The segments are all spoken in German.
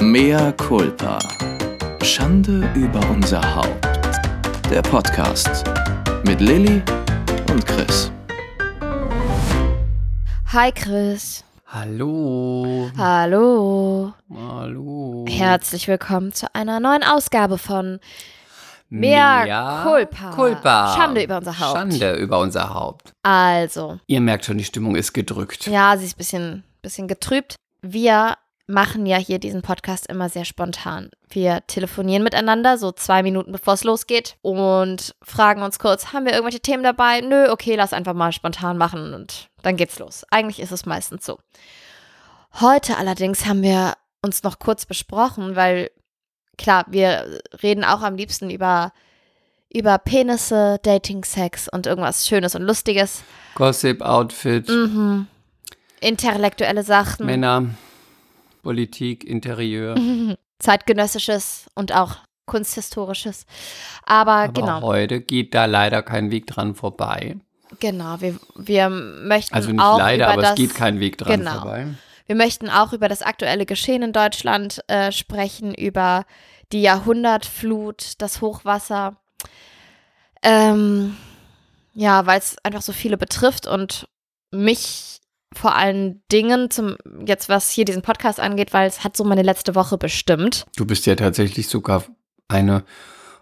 Mea culpa. Schande über unser Haupt. Der Podcast mit Lilly und Chris. Hi Chris. Hallo. Hallo. Hallo. Herzlich willkommen zu einer neuen Ausgabe von Mea culpa. culpa. Schande über unser Haupt. Schande über unser Haupt. Also, Ihr merkt schon, die Stimmung ist gedrückt. ja, sie ist ein bisschen, bisschen getrübt. Wir machen ja hier diesen Podcast immer sehr spontan. Wir telefonieren miteinander, so zwei Minuten bevor es losgeht und fragen uns kurz, haben wir irgendwelche Themen dabei? Nö, okay, lass einfach mal spontan machen und dann geht's los. Eigentlich ist es meistens so. Heute allerdings haben wir uns noch kurz besprochen, weil klar, wir reden auch am liebsten über, über Penisse, Dating, Sex und irgendwas Schönes und Lustiges. Gossip, Outfit, Mhm. Intellektuelle Sachen. Männer, Politik, Interieur. zeitgenössisches und auch kunsthistorisches. Aber, Aber genau, heute geht da leider kein Weg dran vorbei. genau, wir, wir möchten Also nicht auch leider, über aber das, es geht kein Weg dran genau. vorbei. Wir möchten auch über das aktuelle Geschehen in Deutschland äh, sprechen, über die Jahrhundertflut, das Hochwasser. Ähm, ja, weil es einfach so viele betrifft und mich vor allen Dingen zum jetzt was hier diesen Podcast angeht, weil es hat so meine letzte Woche bestimmt. Du bist ja tatsächlich sogar eine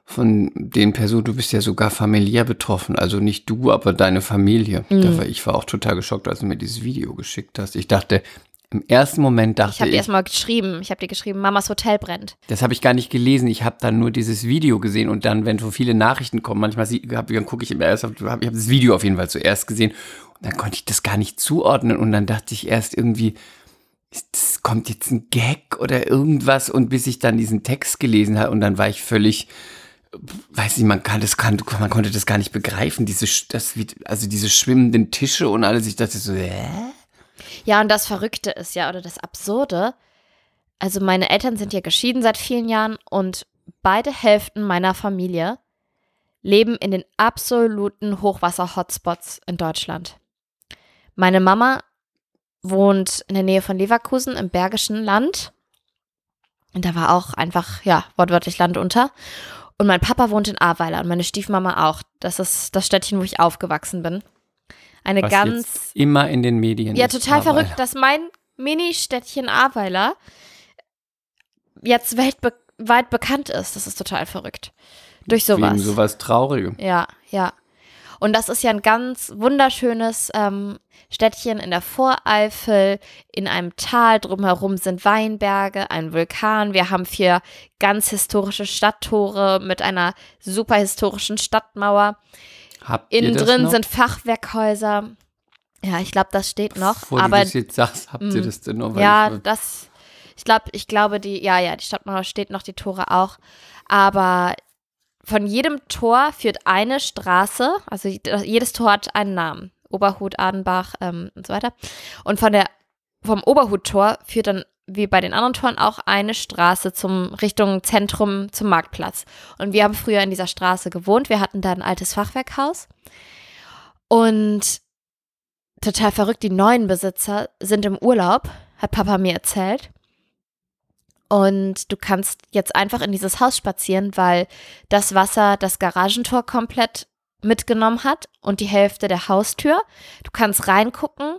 von den Personen, du bist ja sogar familiär betroffen. Also nicht du, aber deine Familie. Mhm. War, ich war auch total geschockt, als du mir dieses Video geschickt hast. Ich dachte, im ersten Moment Ich dachte habe ich, dir erstmal geschrieben, ich habe dir geschrieben, Mamas Hotel brennt. das habe ich gar nicht gelesen. Ich habe dann nur dieses Video gesehen und dann, wenn so viele Nachrichten kommen, manchmal hab, gucke ich immer erst, hab, ich habe das Video auf jeden Fall zuerst gesehen dann konnte ich das gar nicht zuordnen und dann dachte ich erst irgendwie, das, kommt jetzt ein Gag oder irgendwas und bis ich dann diesen Text gelesen habe und dann war ich völlig, weiß nicht, man kann das kann, man konnte das gar nicht begreifen, diese, das, also diese schwimmenden Tische und alles. Ich dachte so, hä? Ja, und das Verrückte ist ja, oder das Absurde, also meine Eltern sind ja geschieden seit vielen Jahren und beide Hälften meiner Familie leben in den absoluten Hochwasser-Hotspots in Deutschland. Meine Mama wohnt in der Nähe von Leverkusen im Bergischen Land. Und da war auch einfach, ja, wortwörtlich Land unter. Und mein Papa wohnt in Ahrweiler und meine Stiefmama auch. Das ist das Städtchen, wo ich aufgewachsen bin. Eine Was ganz immer in den Medien ja, total aber- verrückt, dass mein Mini-Städtchen Ahrweiler jetzt weltweit bekannt ist. Das ist total verrückt. Durch sowas. Wegen sowas Traurigem. Ja, ja. Und das ist ja ein ganz wunderschönes ähm, Städtchen in der Voreifel, in einem Tal. Drumherum sind Weinberge, ein Vulkan. Wir haben vier ganz historische Stadttore mit einer super historischen Stadtmauer. Habt ihr Innen drin noch? sind Fachwerkhäuser. Ja, ich glaube, das steht noch. Bevor aber du das jetzt sagst, habt ihr Mm, das denn noch? Ja, ich, das, ich glaube, ich glaube, die, ja, ja, die Stadtmauer steht noch, die Tore auch. Aber von jedem Tor führt eine Straße, also jedes Tor hat einen Namen. Oberhut, Adenbach ähm, und so weiter. Und von der, vom Oberhuttor führt dann, wie bei den anderen Toren, auch eine Straße zum Richtung Zentrum, zum Marktplatz. Und wir haben früher in dieser Straße gewohnt. Wir hatten da ein altes Fachwerkhaus. Und total verrückt, die neuen Besitzer sind im Urlaub, hat Papa mir erzählt. Und du kannst jetzt einfach in dieses Haus spazieren, weil das Wasser das Garagentor komplett mitgenommen hat und die Hälfte der Haustür. Du kannst reingucken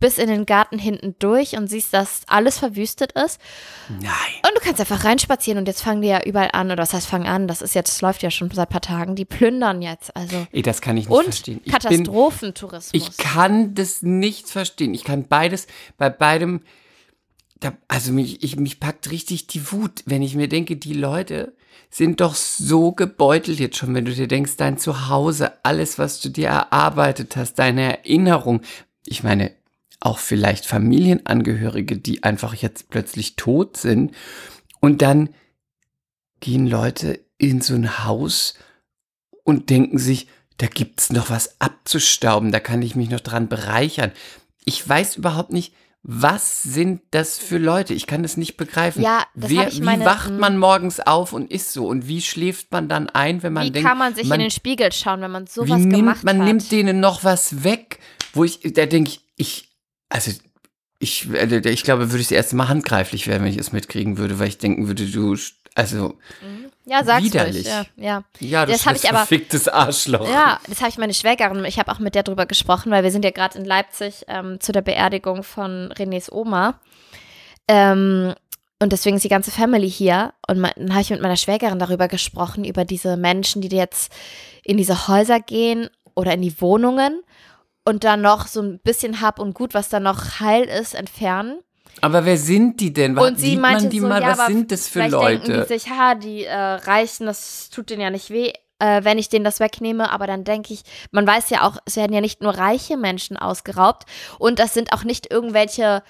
bis in den Garten hinten durch und siehst, dass alles verwüstet ist. nein. Und du kannst einfach reinspazieren und jetzt fangen die ja überall an, oder was heißt fangen an, das ist jetzt, das läuft ja schon seit ein paar Tagen, die plündern jetzt. Also Ey, das kann ich nicht und verstehen. Ich bin, Katastrophentourismus. ich kann das nicht verstehen. Ich kann beides, bei beidem, da, also mich, ich, mich packt richtig die Wut, wenn ich mir denke, die Leute sind doch so gebeutelt jetzt schon, wenn du dir denkst, dein Zuhause, alles, was du dir erarbeitet hast, deine Erinnerung. Ich meine, auch vielleicht Familienangehörige, die einfach jetzt plötzlich tot sind. Und dann gehen Leute in so ein Haus und denken sich, da gibt's noch was abzustauben, da kann ich mich noch dran bereichern. Ich weiß überhaupt nicht, was sind das für Leute? Ich kann das nicht begreifen. Ja, das Wer, ich wie meine- wacht mm. man morgens auf und ist so? Und wie schläft man dann ein, wenn man Wie denkt, kann man sich man, in den Spiegel schauen, wenn man wie sowas nimmt, gemacht man hat? nimmt denen noch was weg, wo ich, da denke ich, ich, also ich, äh, ich glaube, würde ich das erste Mal handgreiflich werden, wenn ich es mitkriegen würde, weil ich denken würde, du, also Ja, sag's Widerlich. ruhig. Ja, ja. ja, Das hab bist ich aber- verficktes Arschloch. Ja, das habe ich meine Schwägerin, ich habe auch mit der drüber gesprochen, weil wir sind ja gerade in Leipzig ähm, zu der Beerdigung von Renés Oma. Ähm, und deswegen ist die ganze Family hier. Und dann habe ich mit meiner Schwägerin darüber gesprochen, über diese Menschen, die jetzt in diese Häuser gehen oder in die Wohnungen und dann noch so ein bisschen Hab und Gut, was dann noch heil ist, entfernen. Aber wer sind die denn? Und sie meinte so, mal? ja, Was sind das für Leute? denken die sich, ha, die äh, Reichen, das tut denen ja nicht weh, äh, wenn ich denen das wegnehme. Aber dann denke ich, man weiß ja auch, es werden ja nicht nur reiche Menschen ausgeraubt. Und das sind auch nicht irgendwelche,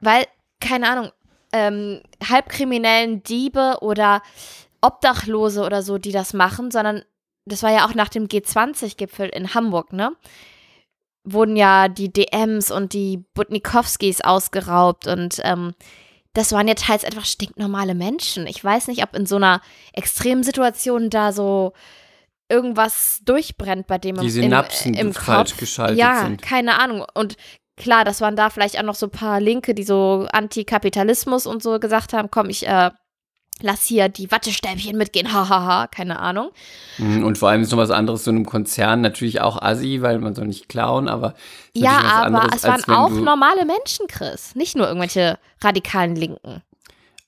weil, keine Ahnung, ähm, halbkriminellen Diebe oder Obdachlose oder so, die das machen, sondern das war ja auch nach dem G20-Gipfel in Hamburg, ne? Wurden ja die DMs und die Butnikowskis ausgeraubt und ähm, das waren ja teils einfach stinknormale Menschen. Ich weiß nicht, ob in so einer extremen Situation da so irgendwas durchbrennt bei dem Die im, Synapsen im, im Kopf. geschaltet ja, sind. keine Ahnung. Und klar, das waren da vielleicht auch noch so ein paar Linke, die so Antikapitalismus und so gesagt haben, komm, ich äh, lass hier die Wattestäbchen mitgehen, hahaha, keine Ahnung. Mhm, Und vor allem ist noch was anderes, so in einem Konzern natürlich auch assi, weil man soll nicht klauen, aber Ja, aber es waren auch normale Menschen, Chris. Nicht nur irgendwelche radikalen Linken.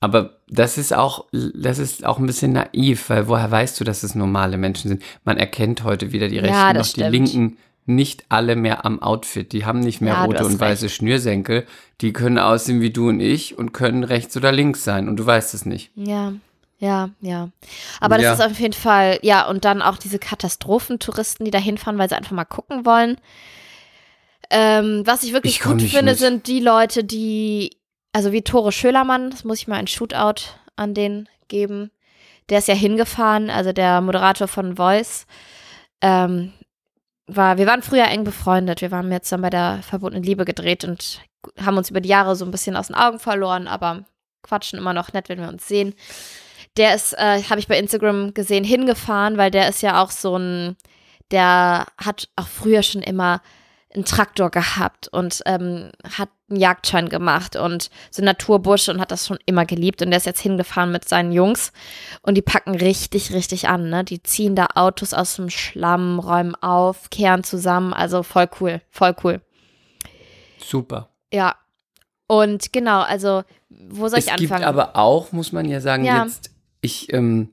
Aber das ist auch, das ist auch ein bisschen naiv, weil woher weißt du, dass es normale Menschen sind? Man erkennt heute wieder die Rechten Ja, noch das die stimmt. Linken nicht alle mehr am Outfit. Die haben nicht mehr Ja, rote und weiße Schnürsenkel. Die können aussehen wie du und ich und können rechts oder links sein und du weißt es nicht. Ja, ja, ja. Aber das Ja. ist auf jeden Fall, ja, und dann auch diese Katastrophentouristen, die da hinfahren, weil sie einfach mal gucken wollen. Ähm, was ich wirklich Ich gut finde, mit. sind die Leute, die, also wie Tore Schölermann, das muss ich mal ein Shootout an den geben. Der ist ja hingefahren, also der Moderator von Voice. Ähm, war, wir waren früher eng befreundet. Wir waren jetzt dann bei der verbotenen Liebe gedreht und haben uns über die Jahre so ein bisschen aus den Augen verloren, aber quatschen immer noch nett, wenn wir uns sehen. Der ist, äh, habe ich bei Instagram gesehen, hingefahren, weil der ist ja auch so ein, der hat auch früher schon immer einen Traktor gehabt und ähm, hat einen Jagdschein gemacht und so Naturbusch und hat das schon immer geliebt. Und der ist jetzt hingefahren mit seinen Jungs und die packen richtig, richtig an. Ne? Die ziehen da Autos aus dem Schlamm, räumen auf, kehren zusammen. Also voll cool, voll cool. Super. Ja. Und genau, also, wo soll es ich anfangen? gibt aber auch, muss man ja sagen, Ja. jetzt, ich, ähm,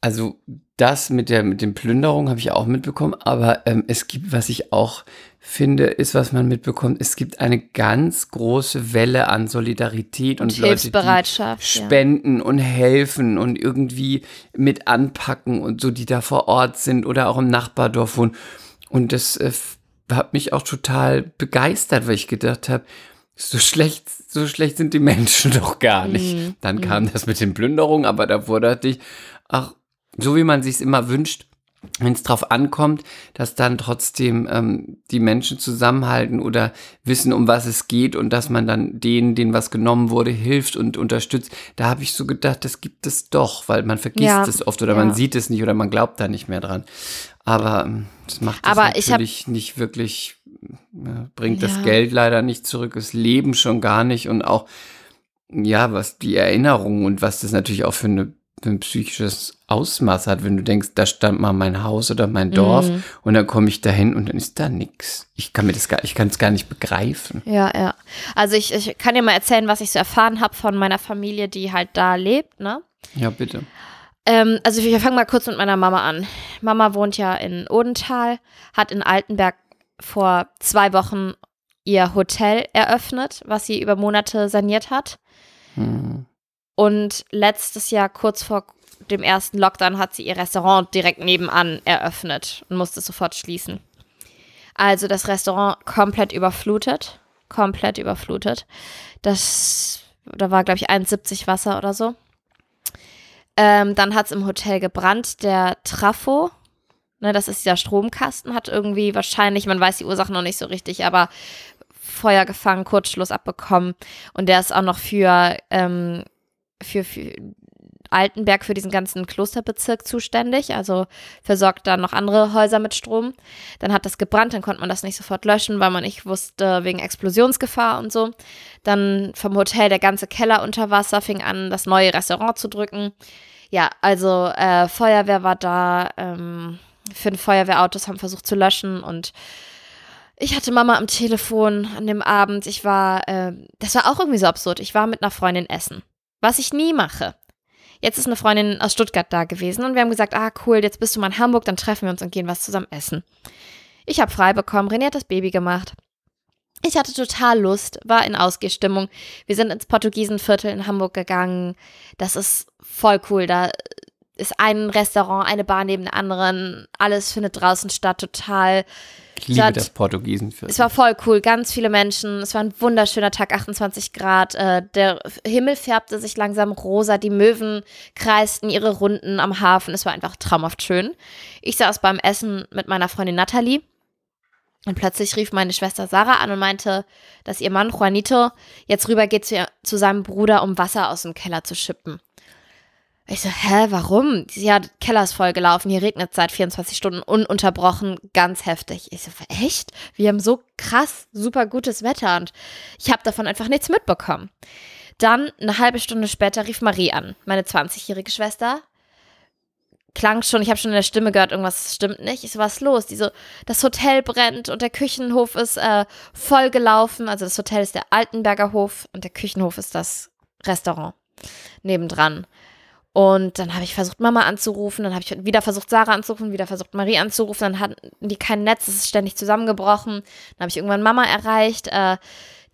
also das mit der mit den Plünderungen habe ich auch mitbekommen, aber ähm, es gibt, was ich auch finde, ist, was man mitbekommt, es gibt eine ganz große Welle an Solidarität und, und Leute, die Hilfsbereitschaft. ja. spenden und helfen und irgendwie mit anpacken und so, die da vor Ort sind oder auch im Nachbardorf wohnen. Und das äh, hat mich auch total begeistert, weil ich gedacht habe, so schlecht, so schlecht sind die Menschen doch gar nicht. Mhm. Dann kam das mit den Plünderungen, aber davor dachte ich, ach, so wie man sich immer wünscht, wenn es drauf ankommt, dass dann trotzdem ähm, die Menschen zusammenhalten oder wissen, um was es geht und dass man dann denen, denen was genommen wurde, hilft und unterstützt. Da habe ich so gedacht, das gibt es doch, weil man vergisst Ja, es oft oder ja. man sieht es nicht oder man glaubt da nicht mehr dran. Aber ähm, das macht das Aber ich hab- natürlich nicht wirklich, äh, bringt Ja. das Geld leider nicht zurück, das Leben schon gar nicht und auch, ja, was die Erinnerung und was das natürlich auch für eine für ein psychisches Ausmaß hat, wenn du denkst, da stand mal mein Haus oder mein Dorf Mhm. und dann komme ich dahin und dann ist da nichts. Ich kann mir das gar, ich kann es gar nicht begreifen. Ja, ja. Also ich, ich kann dir mal erzählen, was ich so erfahren habe von meiner Familie, die halt da lebt, ne? Ja, bitte. Ähm, also wir fangen mal kurz mit meiner Mama an. Mama wohnt ja in Odenthal, hat in Altenberg vor zwei Wochen ihr Hotel eröffnet, was sie über Monate saniert hat. Hm. Und letztes Jahr, kurz vor dem ersten Lockdown, hat sie ihr Restaurant direkt nebenan eröffnet und musste sofort schließen. Also das Restaurant komplett überflutet. Komplett überflutet. Das, da war, glaube ich, 1,70 Wasser oder so. Ähm, dann hat es im Hotel gebrannt. Der Trafo, ne, das ist dieser Stromkasten, hat irgendwie wahrscheinlich, man weiß die Ursache noch nicht so richtig, aber Feuer gefangen, Kurzschluss abbekommen. Und der ist auch noch für, ähm, für, für Altenberg für diesen ganzen Klosterbezirk zuständig, also versorgt dann noch andere Häuser mit Strom. Dann hat das gebrannt, dann konnte man das nicht sofort löschen, weil man nicht wusste, wegen Explosionsgefahr und so. Dann vom Hotel der ganze Keller unter Wasser, fing an, das neue Restaurant zu drücken. Ja, also äh, Feuerwehr war da, ähm, fünf Feuerwehrautos haben versucht zu löschen und ich hatte Mama am Telefon an dem Abend. Ich war, äh, das war auch irgendwie so absurd. Ich war mit einer Freundin essen. Was ich nie mache. Jetzt ist eine Freundin aus Stuttgart da gewesen und wir haben gesagt, ah cool, jetzt bist du mal in Hamburg, dann treffen wir uns und gehen was zusammen essen. Ich habe frei bekommen, René hat das Baby gemacht. Ich hatte total Lust, war in Ausgehstimmung. Wir sind ins Portugiesenviertel in Hamburg gegangen. Das ist voll cool. Da ist ein Restaurant, eine Bar neben der anderen. Alles findet draußen statt, total Ich liebe Stadt- das Portugiesenviertel. es war voll cool, ganz viele Menschen. Es war ein wunderschöner Tag, 28 Grad. Äh, der Himmel färbte sich langsam rosa. Die Möwen kreisten ihre Runden am Hafen. Es war einfach traumhaft schön. Ich saß beim Essen mit meiner Freundin Natalie. Und plötzlich rief meine Schwester Sarah an und meinte, dass ihr Mann Juanito jetzt rüber geht zu, ihr- zu seinem Bruder, um Wasser aus dem Keller zu schippen. Ich so, hä, warum? Ja, Keller ist voll gelaufen, hier regnet seit 24 Stunden ununterbrochen, ganz heftig. Ich so, echt? Wir haben so krass, super gutes Wetter und ich habe davon einfach nichts mitbekommen. Dann, eine halbe Stunde später, rief Marie an, meine 20-jährige Schwester. Klang schon, ich habe schon in der Stimme gehört, irgendwas stimmt nicht. Ich so, was ist los? Die so, das Hotel brennt und der Küchenhof ist äh, voll gelaufen. Also das Hotel ist der Altenberger Hof und der Küchenhof ist das Restaurant nebendran. Und dann habe ich versucht, Mama anzurufen, dann habe ich wieder versucht, Sarah anzurufen, wieder versucht, Marie anzurufen, dann hatten die kein Netz, es ist ständig zusammengebrochen. Dann habe ich irgendwann Mama erreicht, äh,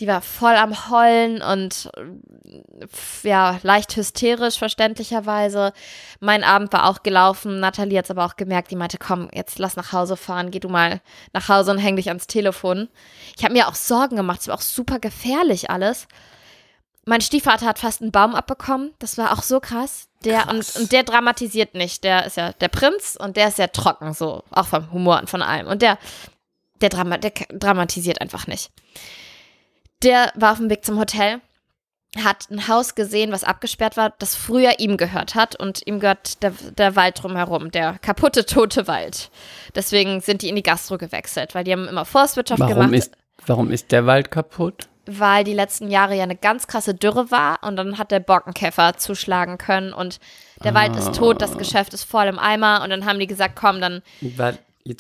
die war voll am Heulen und äh, ja, leicht hysterisch, verständlicherweise. Mein Abend war auch gelaufen, Nathalie hat es aber auch gemerkt, die meinte, komm, jetzt lass nach Hause fahren, geh du mal nach Hause und häng dich ans Telefon. Ich habe mir auch Sorgen gemacht, es war auch super gefährlich alles. Mein Stiefvater hat fast einen Baum abbekommen. Das war auch so krass. Der Krass. Und, und der dramatisiert nicht. Der ist ja der Prinz und der ist sehr trocken, so auch vom Humor und von allem. Und der, der, Drama, der dramatisiert einfach nicht. Der war auf dem Weg zum Hotel, hat ein Haus gesehen, was abgesperrt war, das früher ihm gehört hat und ihm gehört der, der Wald drumherum, der kaputte, tote Wald. Deswegen sind die in die Gastro gewechselt, weil die haben immer Forstwirtschaft Warum gemacht ist, warum ist der Wald kaputt? Weil die letzten Jahre ja eine ganz krasse Dürre war und dann hat der Borkenkäfer zuschlagen können und der Wald ist tot, das Geschäft ist voll im Eimer und dann haben die gesagt, komm, dann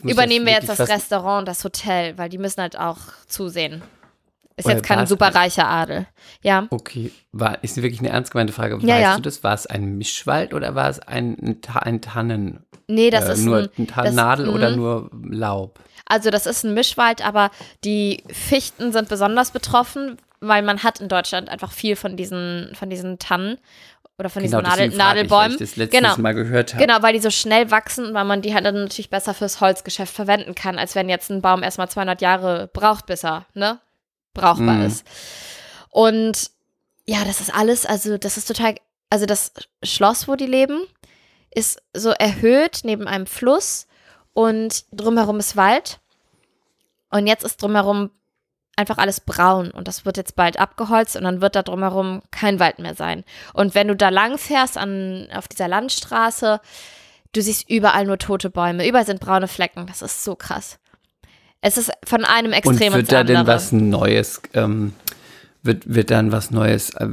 übernehmen wir jetzt das Restaurant und das Hotel, weil die müssen halt auch zusehen. Ist Oder jetzt kein superreicher Adel. Ja. Okay, war, ist wirklich eine ernst gemeinte Frage. Ja, weißt ja. du das? War es ein Mischwald oder war es ein, ein, Ta- ein Tannen? Nee, das äh, ist nur ein, ein Ta das- Nadel oder mhm. nur Laub? Also das ist ein Mischwald, aber die Fichten sind besonders betroffen, weil man hat in Deutschland einfach viel von diesen, von diesen Tannen oder von diesen Nadel, Genau, frag ich, weil Nadelbäumen. Ich das letztes Genau. Mal gehört habe. Genau, weil die so schnell wachsen und weil man die halt dann natürlich besser fürs Holzgeschäft verwenden kann, als wenn jetzt ein Baum erstmal 200 Jahre braucht, bis er ne, brauchbar Mhm. ist. Und ja, das ist alles, also das ist total, also das Schloss, wo die leben, ist so erhöht neben einem Fluss und drumherum ist Wald. Und jetzt ist drumherum einfach alles braun und das wird jetzt bald abgeholzt und dann wird da drumherum kein Wald mehr sein. Und wenn du da lang fährst an, auf dieser Landstraße, du siehst überall nur tote Bäume, überall sind braune Flecken, das ist so krass. Es ist von einem Und Extrem ins wird da denn was Neues, ähm, wird, wird dann was Neues, äh,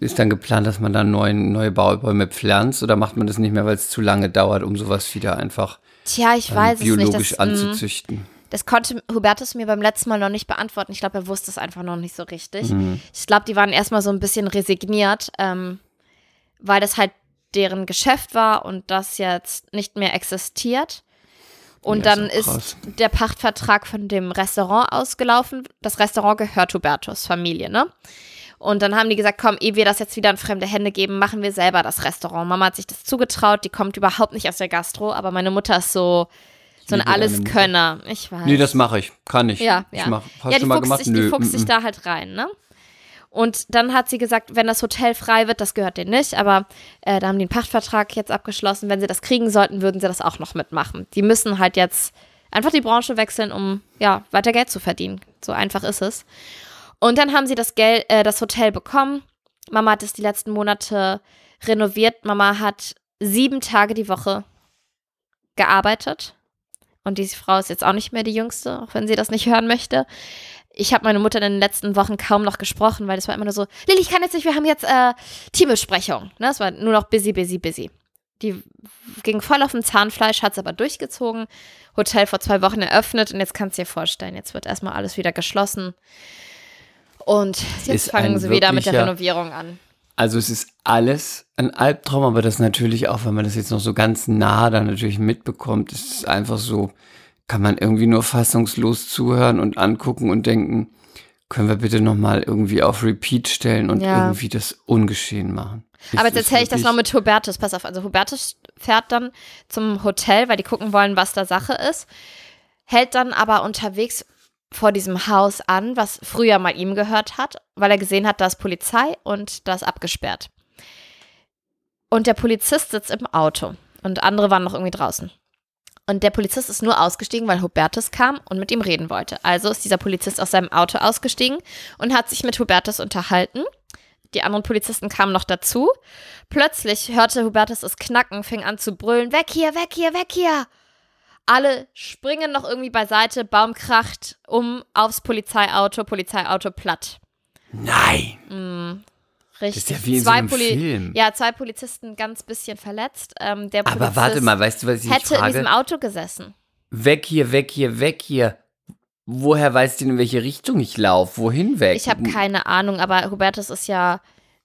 ist dann geplant, dass man dann neuen, neue Baubäume pflanzt oder macht man das nicht mehr, weil es zu lange dauert, um sowas wieder einfach Tja, ich ähm, weiß es nicht. biologisch Das, mm, anzuzüchten? das konnte Hubertus mir beim letzten Mal noch nicht beantworten. Ich glaube, er wusste es einfach noch nicht so richtig. Mhm. Ich glaube, die waren erstmal so ein bisschen resigniert, ähm, weil das halt deren Geschäft war und das jetzt nicht mehr existiert. Und Ja, dann ist ist der Pachtvertrag von dem Restaurant ausgelaufen. Das Restaurant gehört Hubertus Familie, ne? Und dann haben die gesagt, komm, ehe wir das jetzt wieder in fremde Hände geben, machen wir selber das Restaurant. Mama hat sich das zugetraut, die kommt überhaupt nicht aus der Gastro, aber meine Mutter ist so, so ein Alleskönner. Ich weiß. Nee, das mache ich. Kann ich. Ja, ich ja. Mach, hast ja, du die mal gemacht? sich, die fuchst sich da halt rein, ne? Und dann hat sie gesagt, wenn das Hotel frei wird, das gehört denen nicht, aber äh, da haben die einen Pachtvertrag jetzt abgeschlossen. Wenn sie das kriegen sollten, würden sie das auch noch mitmachen. Die müssen halt jetzt einfach die Branche wechseln, um ja weiter Geld zu verdienen. So einfach ist es. Und dann haben sie das Geld, äh, das Hotel bekommen. Mama hat es die letzten Monate renoviert. Mama hat sieben Tage die Woche gearbeitet. Und diese Frau ist jetzt auch nicht mehr die jüngste, auch wenn sie das nicht hören möchte. Ich habe meine Mutter in den letzten Wochen kaum noch gesprochen, weil das war immer nur so, Lilly, ich kann jetzt nicht, wir haben jetzt äh, Teambesprechung. Ne? Es war nur noch busy, busy, busy. Die ging voll auf dem Zahnfleisch, hat es aber durchgezogen. Hotel vor zwei Wochen eröffnet und jetzt kannst du dir vorstellen, jetzt wird erstmal alles wieder geschlossen. Und jetzt fangen sie wieder mit der Renovierung an. Also es ist alles ein Albtraum, aber das natürlich auch, wenn man das jetzt noch so ganz nah dann natürlich mitbekommt, ist es einfach so, kann man irgendwie nur fassungslos zuhören und angucken und denken, können wir bitte nochmal irgendwie auf Repeat stellen und Ja. irgendwie das ungeschehen machen. Aber Es jetzt erzähle ich das noch mit Hubertus. Pass auf, also Hubertus fährt dann zum Hotel, weil die gucken wollen, was da Sache ist. Hält dann aber unterwegs vor diesem Haus an, was früher mal ihm gehört hat, weil er gesehen hat, da ist Polizei und da ist abgesperrt. Und der Polizist sitzt im Auto und andere waren noch irgendwie draußen. Und der Polizist ist nur ausgestiegen, weil Hubertus kam und mit ihm reden wollte. Also ist dieser Polizist aus seinem Auto ausgestiegen und hat sich mit Hubertus unterhalten. Die anderen Polizisten kamen noch dazu. Plötzlich hörte Hubertus es knacken, fing an zu brüllen: Weg hier, weg hier, weg hier! Alle springen noch irgendwie beiseite, Baum kracht um aufs Polizeiauto, Polizeiauto platt. Nein, Richtig. das ist ja wie in so zwei einem Poli Film. Ja, zwei Polizisten ganz bisschen verletzt. Ähm, der aber Polizist warte mal, weißt du, was ich hätte in frage? diesem Auto gesessen. Weg hier, weg hier, weg hier. Woher weißt du denn, in welche Richtung ich laufe? Wohin weg? Ich habe keine Ahnung, aber Hubertus ist ja,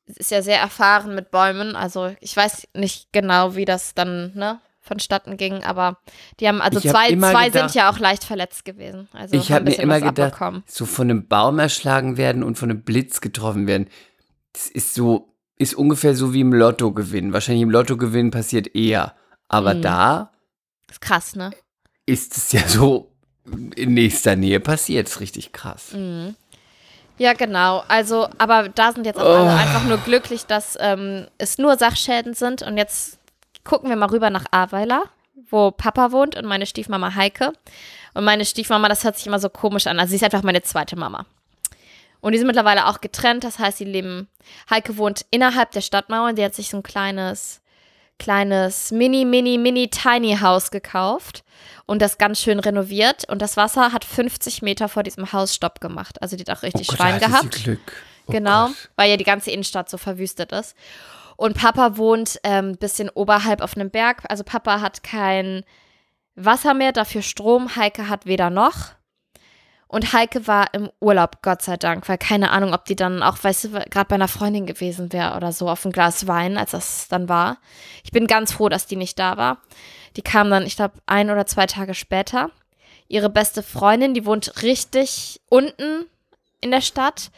ist ja sehr erfahren mit Bäumen. Also ich weiß nicht genau, wie das dann ne, vonstatten ging, aber die haben, also Ich hab zwei, immer zwei gedacht- sind ja auch leicht verletzt gewesen. Also Ich habe mir immer gedacht, abbekommen. so von einem Baum erschlagen werden und von einem Blitz getroffen werden, das ist so, ist ungefähr so wie im Lotto gewinnen. Wahrscheinlich im Lotto gewinnen passiert eher. Aber Mhm. da ist krass, ne? ist es ja so in nächster Nähe passiert. ist richtig krass. Mhm. Ja, genau. Also, aber da sind jetzt auch Oh. alle einfach nur glücklich, dass ähm, es nur Sachschäden sind. Und jetzt gucken wir mal rüber nach Ahrweiler, wo Papa wohnt und meine Stiefmama Heike. Und meine Stiefmama, das hört sich immer so komisch an. Also sie ist einfach meine zweite Mama. Und die sind mittlerweile auch getrennt. Das heißt, sie leben. Heike wohnt innerhalb der Stadtmauern. Die hat sich so ein kleines, kleines Mini, Mini, Mini Tiny Haus gekauft und das ganz schön renoviert. Und das Wasser hat 50 Meter vor diesem Haus Stopp gemacht. Also die hat auch richtig oh Gott, Schwein hatte gehabt. Glück. Oh Genau, Gott. weil ja die ganze Innenstadt so verwüstet ist. Und Papa wohnt ein ähm, bisschen oberhalb auf einem Berg. Also Papa hat kein Wasser mehr, dafür Strom. Heike hat weder noch. Und Heike war im Urlaub, Gott sei Dank, weil keine Ahnung, ob die dann auch, weißt du, gerade bei einer Freundin gewesen wäre oder so auf ein Glas Wein, als das dann war. Ich bin ganz froh, dass die nicht da war. Die kam dann, ich glaube, ein oder zwei Tage später. Ihre beste Freundin, die wohnt richtig unten in der Stadt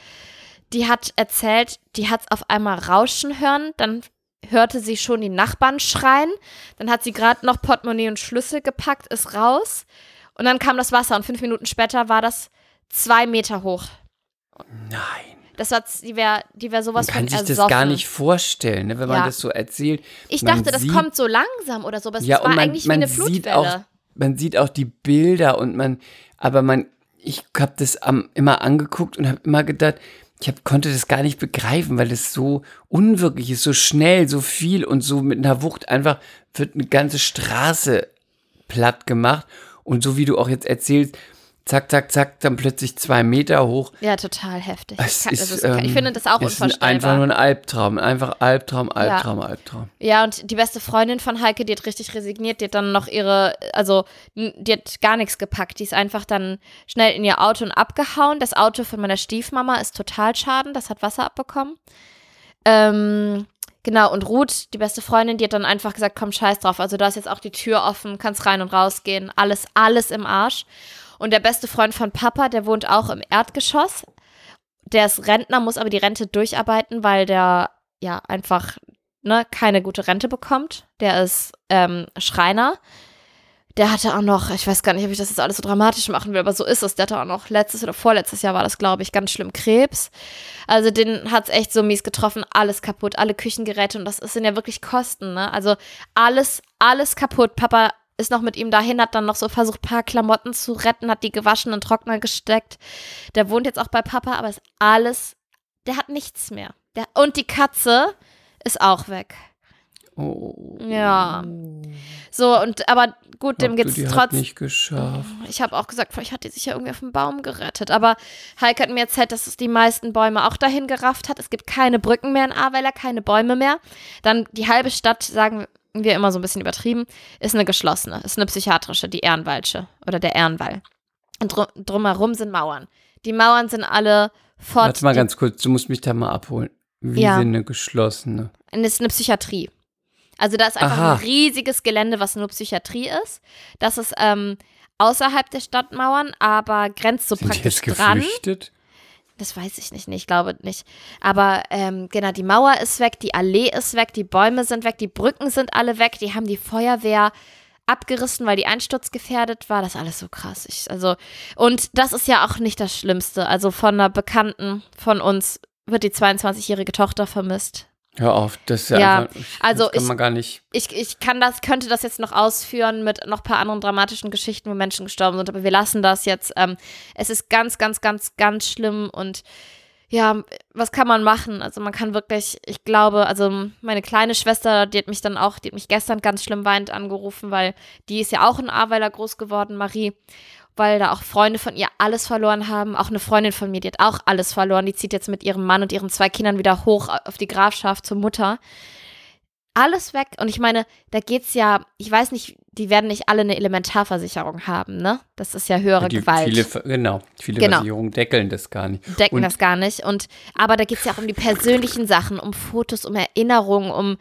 die hat erzählt, die hat es auf einmal rauschen hören, dann hörte sie schon die Nachbarn schreien, dann hat sie gerade noch Portemonnaie und Schlüssel gepackt, ist raus und dann kam das Wasser und fünf Minuten später war das zwei Meter hoch. Nein. Das war, die wäre die wär sowas Man kann von sich ersoffen. das gar nicht vorstellen, ne, wenn man Ja. das so erzählt. ich Man dachte, das sieht- kommt so langsam oder so, aber es ja, war man, eigentlich wie man eine sieht Flutwelle. auch, man sieht auch die Bilder und man, aber man, ich habe das am, immer angeguckt und habe immer gedacht, ich hab, konnte das gar nicht begreifen, weil es so unwirklich ist, so schnell, so viel und so mit einer Wucht einfach wird eine ganze Straße platt gemacht und so wie du auch jetzt erzählst, zack, zack, zack, dann plötzlich zwei Meter hoch. ja, total heftig. Es ich, kann, ist, das ist, ähm, ich finde das auch es ist unvorstellbar. einfach nur ein Albtraum, einfach Albtraum, Albtraum, Albtraum. Ja, und die beste Freundin von Heike, die hat richtig resigniert, die hat dann noch ihre, also die hat gar nichts gepackt, die ist einfach dann schnell in ihr Auto und abgehauen. Das Auto von meiner Stiefmama ist total schaden, das hat Wasser abbekommen. Ähm, genau, und Ruth, die beste Freundin, die hat dann einfach gesagt, komm, scheiß drauf, also da ist jetzt auch die Tür offen, kannst rein und rausgehen, alles, alles im Arsch. Und der beste Freund von Papa, der wohnt auch im Erdgeschoss. Der ist Rentner, muss aber die Rente durcharbeiten, weil der ja einfach ne, keine gute Rente bekommt. Der ist ähm, Schreiner. Der hatte auch noch, ich weiß gar nicht, ob ich das jetzt alles so dramatisch machen will, aber so ist es. Der hatte auch noch letztes oder vorletztes Jahr war das, glaube ich, ganz schlimm Krebs. Also den hat es echt so mies getroffen, alles kaputt, alle Küchengeräte und das sind ja wirklich Kosten, ne? Also alles, alles kaputt. Papa ist noch mit ihm dahin, hat dann noch so versucht, ein paar Klamotten zu retten, hat die gewaschen und Trockner gesteckt. Der wohnt jetzt auch bei Papa, aber ist alles, der hat nichts mehr. Der, und die Katze ist auch weg. Oh. Ja. So, und aber gut, dem geht's die hat trotzdem. nicht geschafft. Ich habe auch gesagt, vielleicht hat die sich ja irgendwie auf den Baum gerettet. Aber Heike hat mir erzählt, dass es die meisten Bäume auch dahin gerafft hat. Es gibt keine Brücken mehr in Ahrweiler, keine Bäume mehr. Dann die halbe Stadt, sagen wir immer so ein bisschen übertrieben, ist eine geschlossene, ist eine psychiatrische, die Ehrenwalsche oder der Ehrenwall. Und drum, drumherum sind Mauern. Die Mauern sind alle fort. Warte mal ganz kurz, du musst mich da mal abholen. Wie Ja. sind eine geschlossene? Es ist eine Psychiatrie. Also da ist einfach Aha. ein riesiges Gelände, was nur Psychiatrie ist. Das ist ähm, außerhalb der Stadtmauern, aber grenzt so Sind praktisch jetzt dran. geflüchtet? Das weiß ich nicht, nee, ich glaube nicht. Aber ähm, genau, die Mauer ist weg, die Allee ist weg, die Bäume sind weg, die Brücken sind alle weg, die haben die Feuerwehr abgerissen, weil die einsturzgefährdet war. Das ist alles so krass. Ich, also, und das ist ja auch nicht das Schlimmste. Also von einer Bekannten von uns wird die 22-jährige Tochter vermisst. Hör auf, das ist ja, Ja, einfach, also das kann ich- man gar nicht. Ich, ich kann das, könnte das jetzt noch ausführen mit noch ein paar anderen dramatischen Geschichten, wo Menschen gestorben sind, aber wir lassen das jetzt. Ähm, es ist ganz, ganz, ganz, ganz schlimm und ja, was kann man machen? Also man kann wirklich, ich glaube, also meine kleine Schwester, die hat mich dann auch, die hat mich gestern ganz schlimm weinend angerufen, weil die ist ja auch in Ahrweiler groß geworden, Marie, weil da auch Freunde von ihr alles verloren haben. Auch eine Freundin von mir, die hat auch alles verloren. Die zieht jetzt mit ihrem Mann und ihren zwei Kindern wieder hoch auf die Grafschaft zur Mutter alles weg. Und ich meine, da geht's ja, ich weiß nicht, die werden nicht alle eine Elementarversicherung haben, ne? Das ist ja höhere Die, Gewalt. Viele, genau, viele Genau. Versicherungen deckeln das gar nicht. decken Und- das gar nicht. Und aber da geht's ja auch um die persönlichen Sachen, um Fotos, um Erinnerungen, um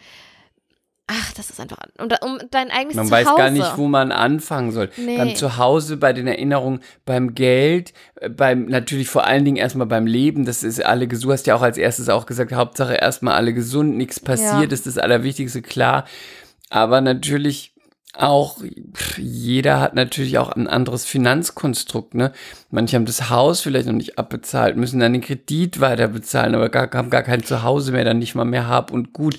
ach, das ist einfach um, um dein eigenes Man Zuhause. weiß gar nicht, wo man anfangen soll. Nee. Beim Zuhause, bei den Erinnerungen, beim Geld, äh, beim natürlich vor allen Dingen erstmal beim Leben. Das ist alle gesund. Du hast ja auch als erstes auch gesagt, Hauptsache erstmal alle gesund, nichts passiert, Ja. ist das Allerwichtigste, klar. Aber natürlich auch, jeder hat natürlich auch ein anderes Finanzkonstrukt, ne? Manche haben das Haus vielleicht noch nicht abbezahlt, müssen dann den Kredit weiter bezahlen, aber gar, haben gar kein Zuhause mehr, dann nicht mal mehr Hab und Gut.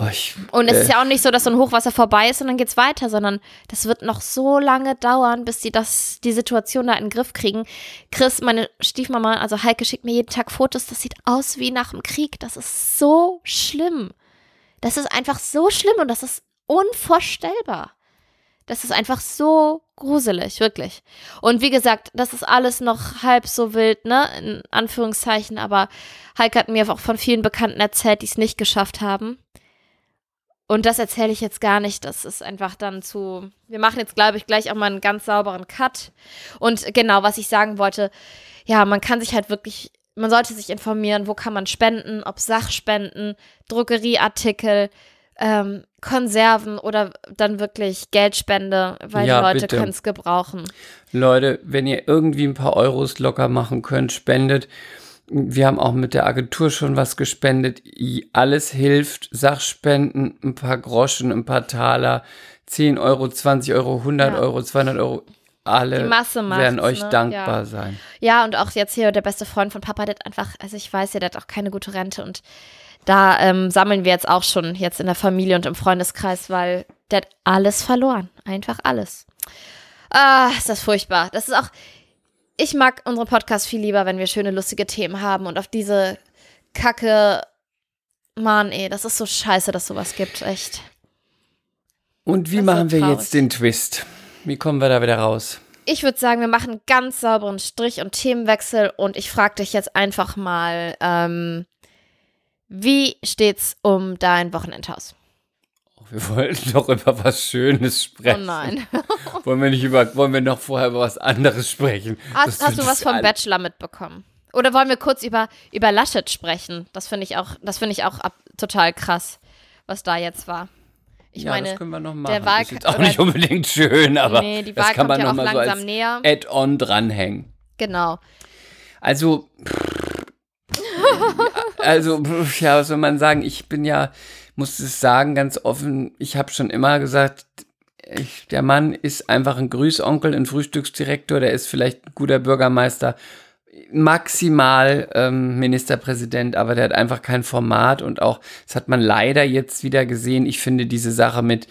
Oh, ich, Und es äh, ist ja auch nicht so, dass so ein Hochwasser vorbei ist und dann geht's weiter, sondern das wird noch so lange dauern, bis sie das, die Situation da in den Griff kriegen. Chris, meine Stiefmama, also Heike, schickt mir jeden Tag Fotos. Das sieht aus wie nach dem Krieg. Das ist so schlimm. Das ist einfach so schlimm und das ist unvorstellbar. Das ist einfach so gruselig, wirklich. Und wie gesagt, das ist alles noch halb so wild, ne? In Anführungszeichen, aber Heike hat mir auch von vielen Bekannten erzählt, die es nicht geschafft haben. Und das erzähle ich jetzt gar nicht. Das ist einfach dann zu. Wir machen jetzt, glaube ich, gleich auch mal einen ganz sauberen Cut. Und genau, was ich sagen wollte, ja, man kann sich halt wirklich, man sollte sich informieren, wo kann man spenden, ob Sachspenden, Drogerieartikel, ähm, Konserven oder dann wirklich Geldspende, weil Ja, die Leute können es gebrauchen. Leute, wenn ihr irgendwie ein paar Euros locker machen könnt, spendet. Wir haben auch mit der Agentur schon was gespendet. Alles hilft. Sachspenden, ein paar Groschen, ein paar Taler, 10 Euro, 20 Euro, 100 Ja. Euro, 200 Euro. Alle werden euch ne? dankbar Ja. sein. Ja, und auch jetzt hier der beste Freund von Papa, der hat einfach, also ich weiß ja, der hat auch keine gute Rente und da ähm, sammeln wir jetzt auch schon jetzt in der Familie und im Freundeskreis, weil der hat alles verloren. Einfach alles. Ah, ist das furchtbar. Das ist auch, ich mag unsere Podcasts viel lieber, wenn wir schöne, lustige Themen haben und auf diese Kacke, Mann, ey, das ist so scheiße, dass sowas gibt, echt. Und wie Das machen wir traurig. jetzt den Twist? Wie kommen wir da wieder raus? Ich würde sagen, wir machen einen ganz sauberen Strich und Themenwechsel und ich frage dich jetzt einfach mal, ähm, wie steht's um dein Wochenendhaus? Wir wollten doch über was Schönes Oh sprechen. nein. Wollen wir nicht über, wollen wir noch vorher über was anderes sprechen? Hast, Das hast du was das vom Bachelor mitbekommen? Oder wollen wir kurz über, über Laschet sprechen? Das finde ich auch, das finde ich auch ab, total krass, was da jetzt war. Ich ja, meine, das können wir noch machen. der Wahlka- ist jetzt auch nicht unbedingt schön, aber nee, die das Wahl kann kommt man ja noch auch mal so langsam als näher. Add-on dranhängen. Genau. Also, also, ja, was soll man sagen? Ich bin ja, muss es sagen, ganz offen, ich habe schon immer gesagt, ich, der Mann ist einfach ein Grüßonkel, ein Frühstücksdirektor, der ist vielleicht ein guter Bürgermeister, maximal ähm, Ministerpräsident, aber der hat einfach kein Format und auch, das hat man leider jetzt wieder gesehen. Ich finde diese Sache mit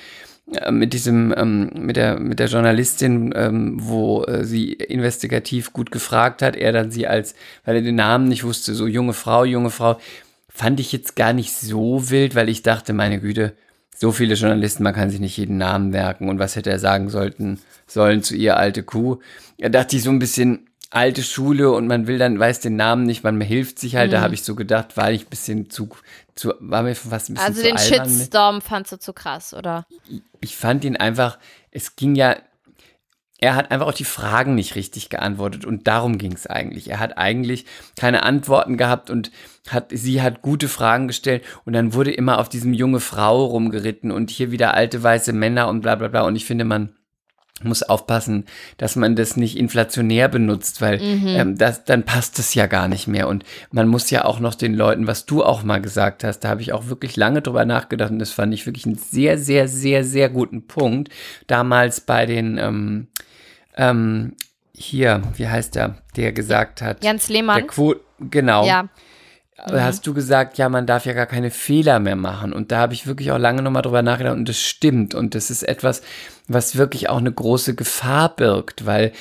äh, mit diesem ähm, mit der mit der Journalistin, ähm, wo äh, sie investigativ gut gefragt hat, er dann sie als, weil er den Namen nicht wusste, so junge Frau, junge Frau, fand ich jetzt gar nicht so wild, weil ich dachte, meine Güte, so viele Journalisten, man kann sich nicht jeden Namen merken und was hätte er sagen sollten, sollen zu ihr alte Kuh. Da dachte ich so ein bisschen alte Schule und man will dann, weiß den Namen nicht, man hilft sich halt, Mhm. da habe ich so gedacht, war ich ein bisschen zu, zu war mir fast ein bisschen Also zu den albern mit. Shitstorm fandst du zu krass, oder? Ich fand ihn einfach, es ging ja, er hat einfach auch die Fragen nicht richtig geantwortet und darum ging es eigentlich. Er hat eigentlich keine Antworten gehabt und hat, sie hat gute Fragen gestellt und dann wurde immer auf diesem junge Frau rumgeritten und hier wieder alte weiße Männer und bla bla bla und ich finde, man muss aufpassen, dass man das nicht inflationär benutzt, weil ähm, das, dann passt es ja gar nicht mehr. Und man muss ja auch noch den Leuten, was du auch mal gesagt hast, da habe ich auch wirklich lange drüber nachgedacht und das fand ich wirklich einen sehr, sehr, sehr, sehr guten Punkt. Damals bei den, ähm, ähm, hier, wie heißt der, der gesagt hat, Jens der Lehmann? Quote, genau. Ja. Da hast du gesagt, ja, man darf ja gar keine Fehler mehr machen. Und da habe ich wirklich auch lange nochmal drüber nachgedacht und das stimmt. Und das ist etwas, was wirklich auch eine große Gefahr birgt, weil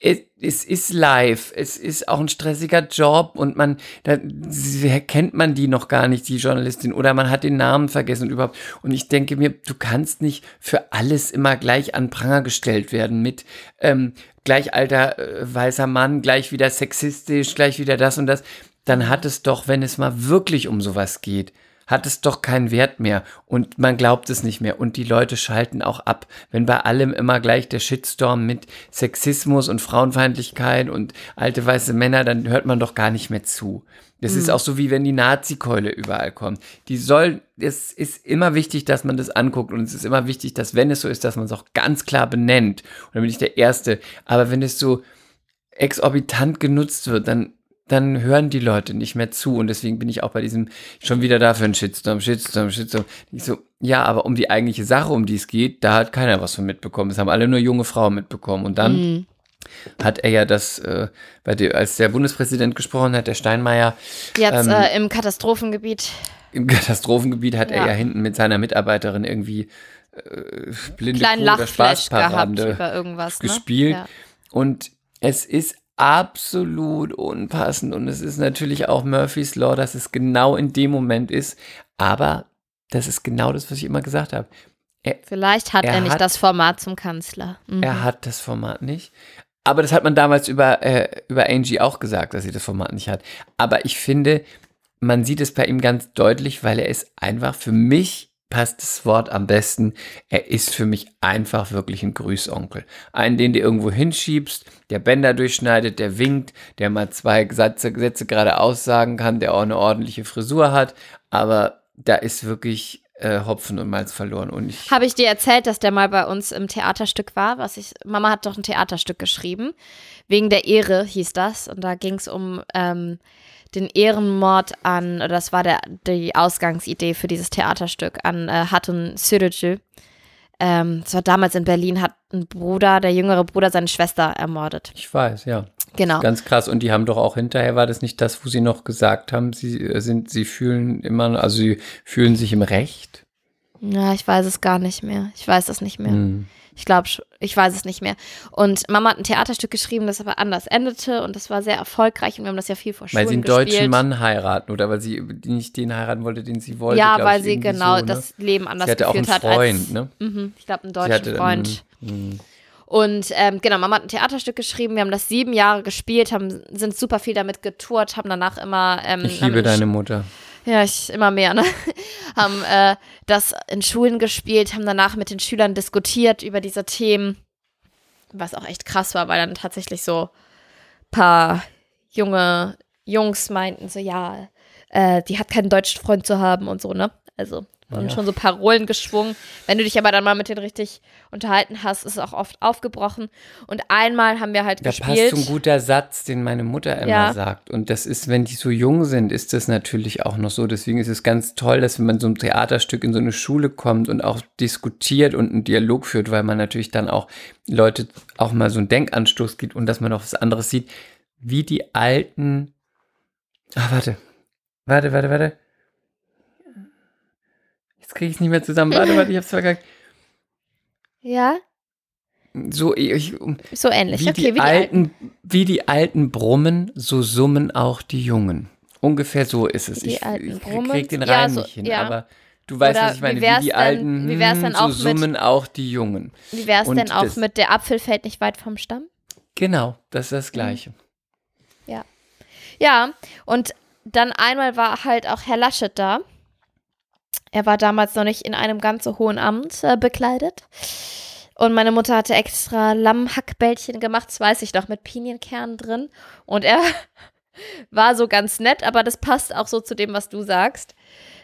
es, ist live, es ist auch ein stressiger Job und man, da kennt man die noch gar nicht, die Journalistin, oder man hat den Namen vergessen und überhaupt. Und ich denke mir, du kannst nicht für alles immer gleich an Pranger gestellt werden mit ähm, gleich alter äh, weißer Mann, gleich wieder sexistisch, gleich wieder das und das. Dann hat es doch, wenn es mal wirklich um sowas geht, hat es doch keinen Wert mehr und man glaubt es nicht mehr und die Leute schalten auch ab. Wenn bei allem immer gleich der Shitstorm mit Sexismus und Frauenfeindlichkeit und alte weiße Männer, dann hört man doch gar nicht mehr zu. Das ist auch so wie wenn die Nazi-Keule überall kommt. Die soll, es ist immer wichtig, dass man das anguckt und es ist immer wichtig, dass wenn es so ist, dass man es auch ganz klar benennt. Und dann bin ich der Erste. Aber wenn es so exorbitant genutzt wird, dann dann hören die Leute nicht mehr zu. Und deswegen bin ich auch bei diesem schon wieder dafür ein Shitstorm, Shitstorm, Shitstorm. Ich so, ja, aber um die eigentliche Sache, um die es geht, da hat keiner was von mitbekommen. Es haben alle nur junge Frauen mitbekommen. Und dann Mhm. hat er ja das, äh, bei der, als der Bundespräsident gesprochen hat, der Steinmeier, Jetzt Ähm, äh, im Katastrophengebiet. im Katastrophengebiet hat er Ja. ja hinten mit seiner Mitarbeiterin irgendwie äh, blinde Kleinen Kuh oder gehabt über irgendwas. Ne? gespielt. Ja. Und es ist absolut unpassend und es ist natürlich auch Murphy's Law, dass es genau in dem Moment ist. Aber das ist genau das, was ich immer gesagt habe. Vielleicht hat er, Er nicht hat- das Format zum Kanzler. Mhm. Er hat das Format nicht. Aber das hat man damals über, äh, über Angie auch gesagt, dass sie das Format nicht hat. Aber ich finde, man sieht es bei ihm ganz deutlich, weil er ist einfach für mich passt das Wort am besten. Er ist für mich einfach wirklich ein Grüßonkel. Einen, den du irgendwo hinschiebst, der Bänder durchschneidet, der winkt, der mal zwei Sätze, Sätze gerade aussagen kann, der auch eine ordentliche Frisur hat. Aber da ist wirklich äh, Hopfen und Malz verloren. Und ich, Habe ich dir erzählt, dass der mal bei uns im Theaterstück war? Was ich, Mama hat doch ein Theaterstück geschrieben. Wegen der Ehre hieß das. Und da ging es um ähm, den Ehrenmord an, oder das war der, die Ausgangsidee für dieses Theaterstück, an äh, Hatun Sürücü. Ähm, das war damals in Berlin, hat ein Bruder, der jüngere Bruder, seine Schwester ermordet. ich weiß, ja. Genau. Ganz krass. Und die haben doch auch hinterher, war das nicht das, wo sie noch gesagt haben, sie äh, sind, sie fühlen immer, also sie fühlen sich im Recht? Ja, ich weiß es gar nicht mehr. Ich weiß es nicht mehr. Hm. Ich glaube, ich weiß es nicht mehr. Und Mama hat ein Theaterstück geschrieben, das aber anders endete und das war sehr erfolgreich und wir haben das ja viel vor Schulen Weil sie einen gespielt. deutschen Mann heiraten oder weil sie nicht den heiraten wollte, den sie wollte. Ja, weil ich, sie genau so, ne? das Leben anders Sie hatte auch einen geführt Freund, hat als ne? Mhm, ich glaube einen deutschen hatte, Freund. Und ähm, genau, Mama hat ein Theaterstück geschrieben. Wir haben das sieben Jahre gespielt, haben, sind super viel damit getourt, haben danach immer. Ähm, Ich liebe deine Mutter. Ja, ich immer mehr, ne? haben äh, das in Schulen gespielt, haben danach mit den Schülern diskutiert über diese Themen, was auch echt krass war, weil dann tatsächlich so paar junge Jungs meinten so, ja, äh, die hat keinen deutschen Freund zu haben und so, ne? Also wurden Ja. schon so Parolen geschwungen. Wenn du dich aber dann mal mit denen richtig unterhalten hast, ist es auch oft aufgebrochen. Und einmal haben wir halt Da gespielt. passt so ein guter Satz, den meine Mutter immer Ja. sagt. Und das ist, wenn die so jung sind, ist das natürlich auch noch so. Deswegen ist es ganz toll, dass wenn man so ein Theaterstück in so eine Schule kommt und auch diskutiert und einen Dialog führt, weil man natürlich dann auch Leute auch mal so einen Denkanstoß gibt und dass man auch was anderes sieht, wie die alten. Ah, warte. Warte, warte, warte. Jetzt kriege ich es nicht mehr zusammen. Warte, warte, ich hab's vergessen. ja, So, ich, so ähnlich. wie, okay, die wie die alten, wie die alten brummen, so summen auch die Jungen. ungefähr so ist es. Die ich alten ich krieg den Ja, Reim so- nicht hin, ja. aber du weißt, Oder was ich meine. wie Wie, die denn- alten, wie wär's hm, denn so auch mit- summen auch die Jungen. Wie wäre es denn auch das- mit der Apfel fällt nicht weit vom Stamm? Genau, das ist Mhm. das Gleiche. Ja, und dann einmal war halt auch Herr Laschet da. Er war damals noch nicht in einem ganz so hohen Amt äh, bekleidet. Und meine Mutter hatte extra Lammhackbällchen gemacht, das weiß ich doch, mit Pinienkernen drin. Und er war so ganz nett, aber das passt auch so zu dem, was du sagst.